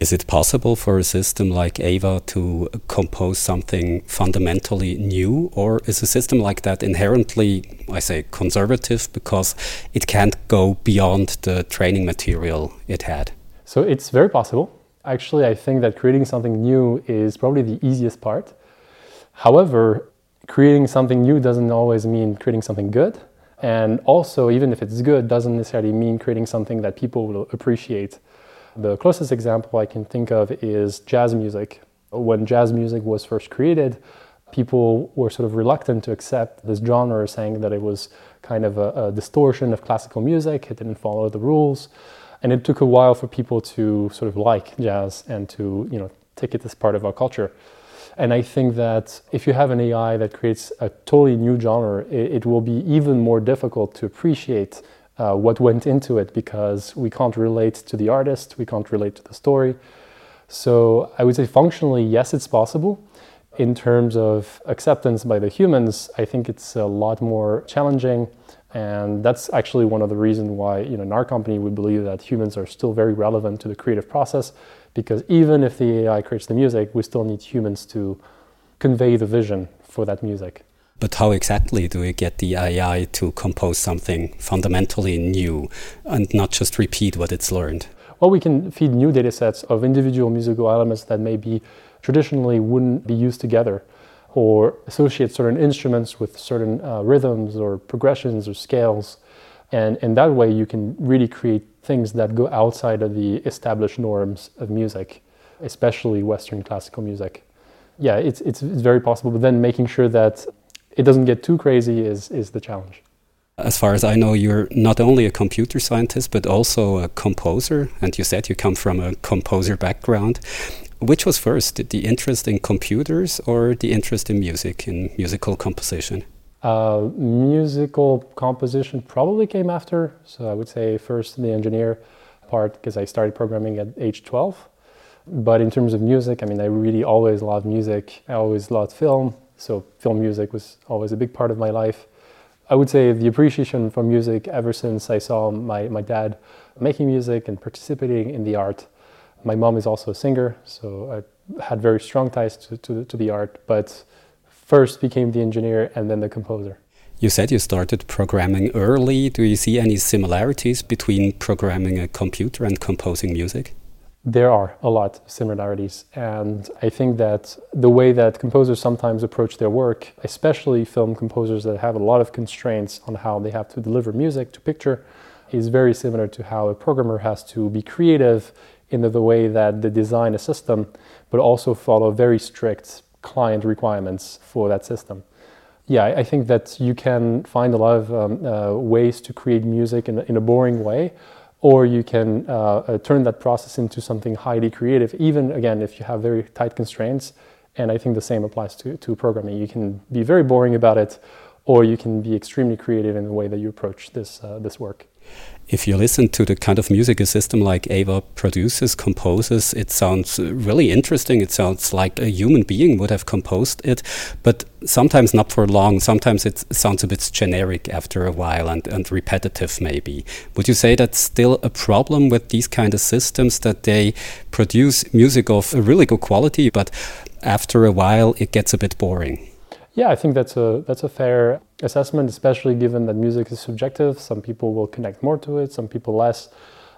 Is it possible for a system like Ava to compose something fundamentally new, or is a system like that inherently, I say, conservative because it can't go beyond the training material it had? So it's very possible. Actually, I think that creating something new is probably the easiest part. However, creating something new doesn't always mean creating something good. And also, even if it's good, doesn't necessarily mean creating something that people will appreciate. The closest example I can think of is jazz music. When jazz music was first created, people were sort of reluctant to accept this genre, saying that it was kind of a, a distortion of classical music, it didn't follow the rules. And it took a while for people to sort of like jazz and to, you know, take it as part of our culture. And I think that if you have an AI that creates a totally new genre, it, it will be even more difficult to appreciate uh, what went into it because we can't relate to the artist, we can't relate to the story. So I would say functionally, yes, it's possible. In terms of acceptance by the humans, I think it's a lot more challenging. And that's actually one of the reasons why, you know, in our company, we believe that humans are still very relevant to the creative process because even if the AI creates the music, we still need humans to convey the vision for that music. But how exactly do we get the AI to compose something fundamentally new and not just repeat what it's learned? Well, we can feed new data sets of individual musical elements that maybe traditionally wouldn't be used together or associate certain instruments with certain uh, rhythms or progressions or scales. And in that way, you can really create things that go outside of the established norms of music, especially Western classical music. Yeah, it's, it's, it's very possible, but then making sure that it doesn't get too crazy is, is the challenge. As far as I know, you're not only a computer scientist, but also a composer. And you said you come from a composer background. Which was first, the interest in computers or the interest in music, in musical composition? Uh, musical composition probably came after. So I would say first the engineer part because I started programming at age 12. But in terms of music, I mean, I really always loved music. I always loved film. So film music was always a big part of my life. I would say the appreciation for music ever since I saw my, my dad making music and participating in the art. My mom is also a singer, so I had very strong ties to, to, to the art, but first became the engineer and then the composer. You said you started programming early. Do you see any similarities between programming a computer and composing music? There are a lot of similarities, and I think that the way that composers sometimes approach their work, especially film composers that have a lot of constraints on how they have to deliver music to picture, is very similar to how a programmer has to be creative in the, way that they design a system, but also follow very strict client requirements for that system. Yeah, I think that you can find a lot of um, uh, ways to create music in, in a boring way, or you can uh, uh, turn that process into something highly creative, even again, if you have very tight constraints. And I think the same applies to, to programming. You can be very boring about it, or you can be extremely creative in the way that you approach this, uh, this work. If you listen to the kind of music a system like Ava produces, composes, it sounds uh, really interesting. It sounds like a human being would have composed it, but sometimes not for long. Sometimes it sounds a bit generic after a while and, and repetitive, maybe. Would you say that's still a problem with these kind of systems that they produce music of a really good quality, but after a while it gets a bit boring? Yeah, I think that's a that's a fair assessment, especially given that music is subjective. Some people will connect more to it, some people less,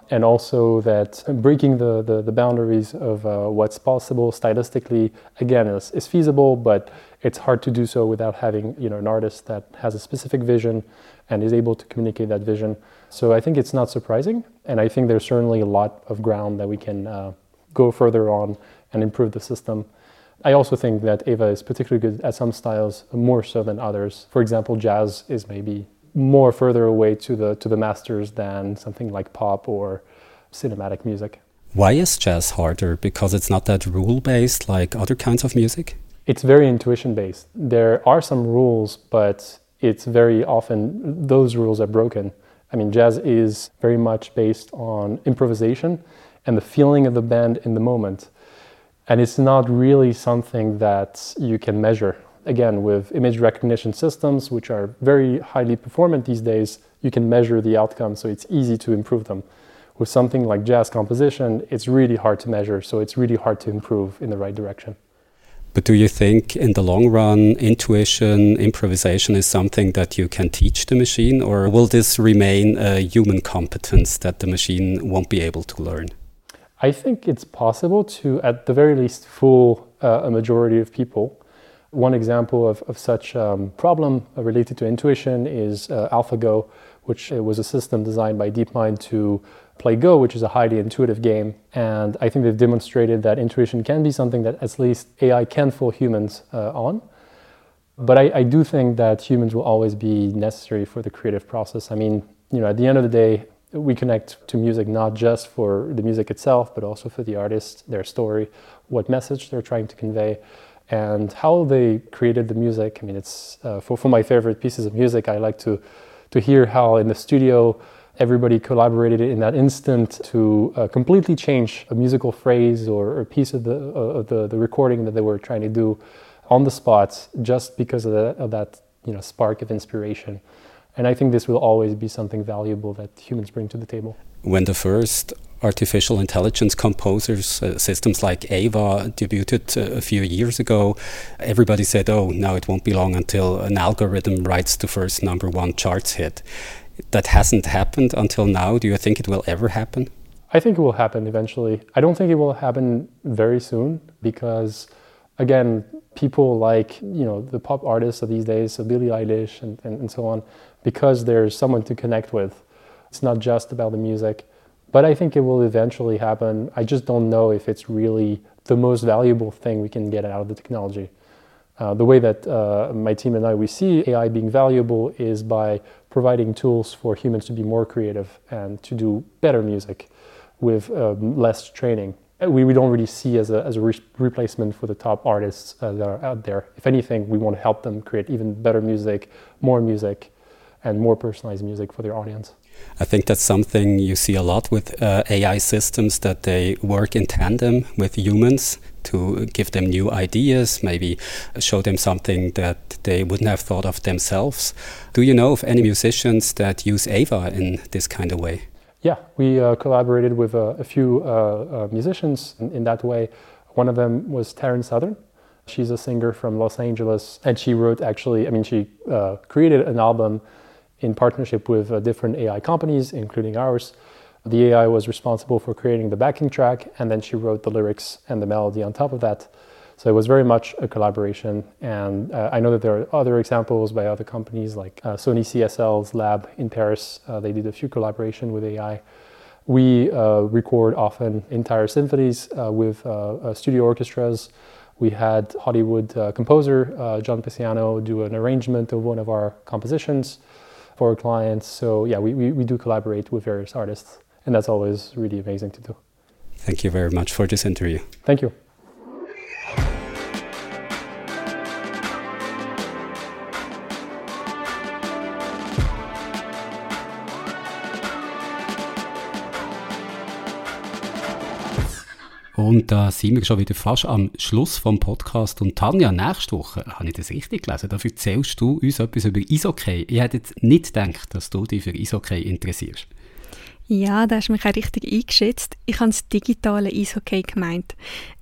and also that breaking the the, the boundaries of uh, what's possible stylistically again is, is feasible, but it's hard to do so without having you know an artist that has a specific vision and is able to communicate that vision. So I think it's not surprising, and I think there's certainly a lot of ground that we can uh, go further on and improve the system. I also think that Ava is particularly good at some styles more so than others. For example, jazz is maybe more further away to the to the masters than something like pop or cinematic music. Why is jazz harder? Because it's not that rule based like other kinds of music? It's very intuition based. There are some rules, but it's very often those rules are broken. I mean, jazz is very much based on improvisation and the feeling of the band in the moment. And it's not really something that you can measure. Again, with image recognition systems, which are very highly performant these days, you can measure the outcome, so it's easy to improve them. With something like jazz composition, it's really hard to measure, so it's really hard to improve in the right direction. But do you think in the long run, intuition, improvisation is something that you can teach the machine, or will this remain a human competence that the machine won't be able to learn? I think it's possible to, at the very least, fool uh, a majority of people. One example of, of such um, problem related to intuition is uh, AlphaGo, which was a system designed by DeepMind to play Go, which is a highly intuitive game. And I think they've demonstrated that intuition can be something that at least AI can fool humans uh, on. But I, I do think that humans will always be necessary for the creative process. I mean, you know, at the end of the day, we connect to music not just for the music itself, but also for the artist, their story, what message they're trying to convey, and how they created the music. I mean, it's uh, for, for my favorite pieces of music, I like to, to hear how in the studio everybody collaborated in that instant to uh, completely change a musical phrase or a piece of the, uh, of the, the recording that they were trying to do on the spot just because of, the, of that you know, spark of inspiration. And I think this will always be something valuable that humans bring to the table. When the first artificial intelligence composers, uh, systems like Ava, debuted uh, a few years ago, everybody said, oh, now it won't be long until an algorithm writes the first number one charts hit. That hasn't happened until now. Do you think it will ever happen? I think it will happen eventually. I don't think it will happen very soon because, again, people like you know the pop artists of these days, so Billie Eilish and, and, and so on, because there's someone to connect with. It's not just about the music. But I think it will eventually happen. I just don't know if it's really the most valuable thing we can get out of the technology. Uh, the way that uh, my team and I we see AI being valuable is by providing tools for humans to be more creative and to do better music with um, less training. We, we don't really see as a, as a re replacement for the top artists uh, that are out there. If anything, we want to help them create even better music, more music, and more personalized music for their audience. I think that's something you see a lot with uh, AI systems that they work in tandem with humans to give them new ideas, maybe show them something that they wouldn't have thought of themselves. Do you know of any musicians that use Ava in this kind of way? Yeah, we uh, collaborated with uh, a few uh, uh, musicians in, in, that way. One of them was Taryn Southern. She's a singer from Los Angeles, and she wrote actually, I mean, she uh, created an album in partnership with uh, different AI companies, including ours. The AI was responsible for creating the backing track, and then she wrote the lyrics and the melody on top of that. So it was very much a collaboration. And uh, I know that there are other examples by other companies like uh, Sony CSL's lab in Paris. Uh, they did a few collaboration with AI. We uh, record often entire symphonies uh, with studio orchestras. We had Hollywood composer John Pisciano do an arrangement of one of our compositions for clients. So yeah, we, we, we do collaborate with various artists, and that's always really amazing to do. Thank you very much for this interview. Thank you. Und da sind wir schon wieder fast am Schluss vom Podcast. Und Tanja, nächste Woche, habe ich das richtig gelesen, da erzählst du uns etwas über Eishockey. Ich hätte jetzt nicht gedacht, dass du dich für Eishockey interessierst. Ja, da hast du mich auch richtig eingeschätzt. Ich habe das digitale Eishockey gemeint.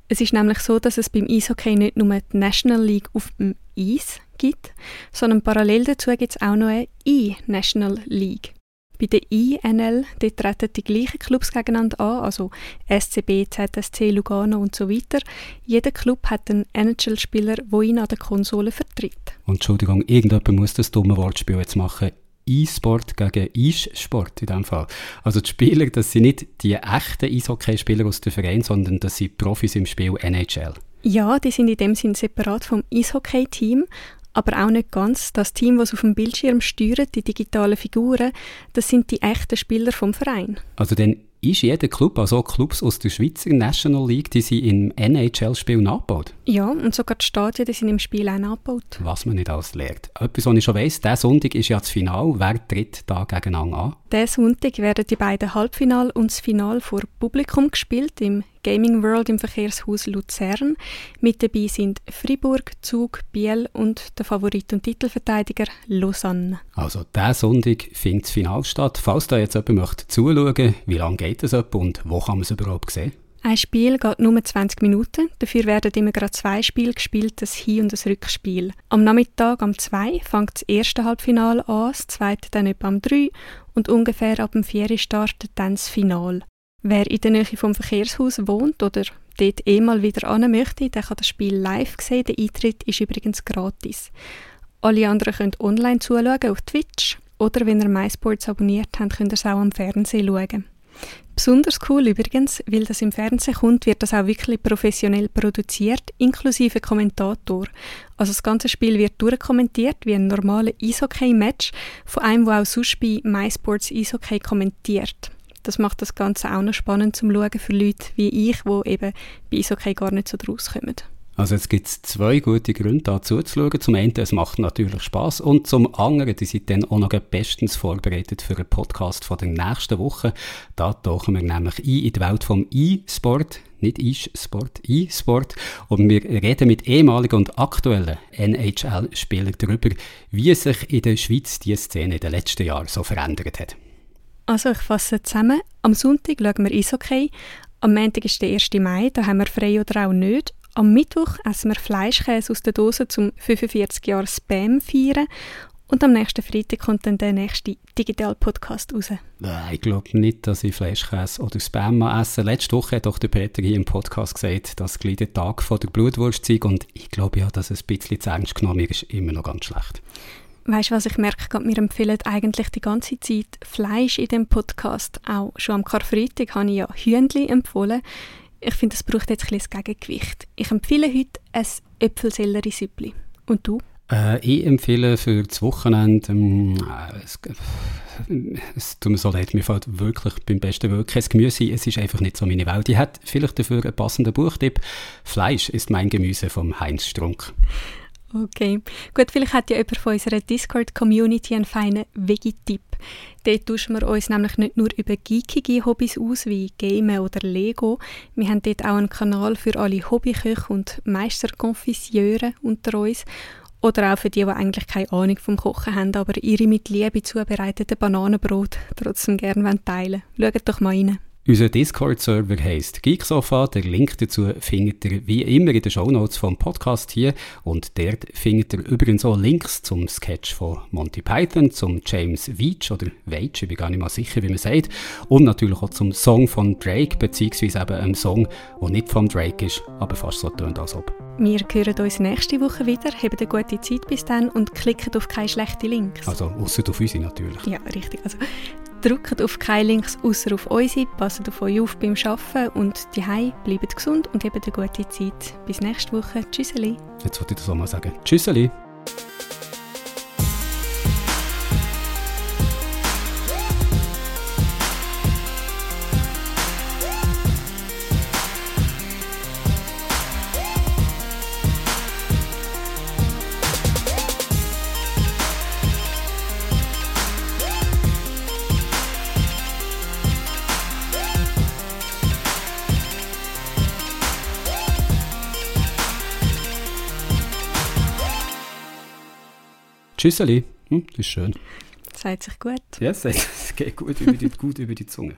Es ist nämlich so, dass es beim Eishockey nicht nur die National League auf dem Eis gibt, sondern parallel dazu gibt es auch noch eine E-National League. Bei der INL dort treten die gleichen Clubs gegeneinander an, also SCB, ZSC, Lugano und so weiter. Jeder Club hat einen NHL-Spieler, der ihn an der Konsole vertritt. Und Entschuldigung, irgendjemand muss das dumme Wortspiel jetzt machen. E-Sport gegen E-Sport in dem Fall. Also die Spieler, das sind nicht die echten Eishockey-Spieler aus dem Verein, sondern das sind Profis im Spiel NHL. Ja, die sind in dem Sinn separat vom Eishockey-Team, aber auch nicht ganz. Das Team, das auf dem Bildschirm steuert, die digitalen Figuren, das sind die echten Spieler vom Verein. Also dann ist jeder Club, also Clubs aus der Schweizer National League, die sind im NHL-Spiel nachgebaut? Ja, und sogar die Stadien die sind im Spiel auch nachgebaut. Was man nicht alles lernt. Etwas, was ich schon weiss, dieser Sonntag ist ja das Final. Wer tritt da gegeneinander an? Diesen Sonntag werden die beiden Halbfinal und das Final vor Publikum gespielt im Gaming World im Verkehrshaus Luzern. Mit dabei sind Fribourg, Zug, Biel und der Favorit und Titelverteidiger Lausanne. Also diesen Sonntag findet das Final statt. Falls da jetzt jemand möchte zuschauen, wie lange geht es ab und wo kann man es überhaupt sehen? Ein Spiel geht nur 20 Minuten, dafür werden immer gerade zwei Spiele gespielt, das Hin- und das Rückspiel. Am Nachmittag um 2 fängt das erste Halbfinale an, das zweite dann etwa um 3 und ungefähr ab dem 4 startet dann das Finale. Wer in der Nähe vom Verkehrshaus wohnt oder dort eh mal wieder an möchte, der kann das Spiel live sehen. Der Eintritt ist übrigens gratis. Alle anderen können online zuschauen auf Twitch oder wenn ihr MySports abonniert habt, könnt ihr es auch am Fernsehen schauen. Besonders cool übrigens, weil das im Fernsehen kommt, wird das auch wirklich professionell produziert, inklusive Kommentator. Also das ganze Spiel wird durchkommentiert wie ein normales Eishockey-Match von einem, der auch sonst bei MySports Eishockey kommentiert. Das macht das Ganze auch noch spannend zum Schauen für Leute wie ich, die eben bei Eishockey gar nicht so draus kommen. Also jetzt gibt es zwei gute Gründe, da zuzuschauen. Zum einen, es macht natürlich Spaß und zum anderen, die sind dann auch noch bestens vorbereitet für einen Podcast von der nächsten Woche. Da tauchen wir nämlich ein in die Welt vom E-Sport, nicht E-Sport, E-Sport. Und wir reden mit ehemaligen und aktuellen NHL-Spielern darüber, wie sich in der Schweiz die Szene in den letzten Jahren so verändert hat. Also ich fasse zusammen. Am Sonntag schauen wir Eishockey. Am Montag ist der 1. Mai, da haben wir frei oder auch nicht. Am Mittwoch essen wir Fleischkäse aus der Dose zum 45 Jahre Spam feiern. Und am nächsten Freitag kommt dann der nächste Digital-Podcast raus. Nein, ich glaube nicht, dass ich Fleischkäse oder Spam esse. Letzte Woche hat doch der Peter hier im Podcast gesagt, dass gleich der Tag von der Blutwurst sei. Und ich glaube ja, dass es ein bisschen zu ernst genommen ist, immer noch ganz schlecht. Weißt du, was ich merke? Wir empfehlen eigentlich die ganze Zeit Fleisch in dem Podcast. Auch schon am Karfreitag habe ich ja Hühnli empfohlen. Ich finde, es braucht jetzt ein bisschen das Gegengewicht. Ich empfehle heute ein Äpfelsellerie-Süppli. Und du? Äh, ich empfehle für das Wochenende, ähm, es, es tut mir so leid, mir fällt wirklich beim besten Willen kein Gemüse, es ist einfach nicht so meine Welt. Ich hätte vielleicht dafür einen passenden Buchtipp. Fleisch ist mein Gemüse vom Heinz Strunk. Okay. Gut, vielleicht hat ja jemand von unserer Discord-Community einen feinen Veggie-Tipp. Dort tauschen wir uns nämlich nicht nur über geekige Hobbys aus, wie Gamen oder Lego. Wir haben dort auch einen Kanal für alle Hobbyköche und Meisterkonfisseure unter uns. Oder auch für die, die eigentlich keine Ahnung vom Kochen haben, aber ihre mit Liebe zubereitete Bananenbrot trotzdem gerne teilen wollen. Schaut doch mal rein. Unser Discord-Server heisst Geeksofa. Der Link dazu findet ihr wie immer in den Shownotes vom Podcast hier. Und dort findet ihr übrigens auch Links zum Sketch von Monty Python, zum James Veitch oder Veitch, ich bin gar nicht mal sicher, wie man sagt. Und natürlich auch zum Song von Drake, beziehungsweise eben einem Song, der nicht von Drake ist, aber fast so tönt als ob. Wir hören uns nächste Woche wieder. Habt eine gute Zeit bis dann und klickt auf keine schlechten Links. Also, außer auf unsere natürlich. Ja, richtig. Also, drückt auf keine Links außer auf unsere, passt auf euch auf beim Arbeiten und die bleibt gesund und habt eine gute Zeit. Bis nächste Woche. Tschüsseli. Jetzt wollte ich das auch mal sagen. Tschüsseli. Tschüsseli. Hm, das ist schön. Sagt sich gut. Ja, es geht gut über die, gut über die Zunge.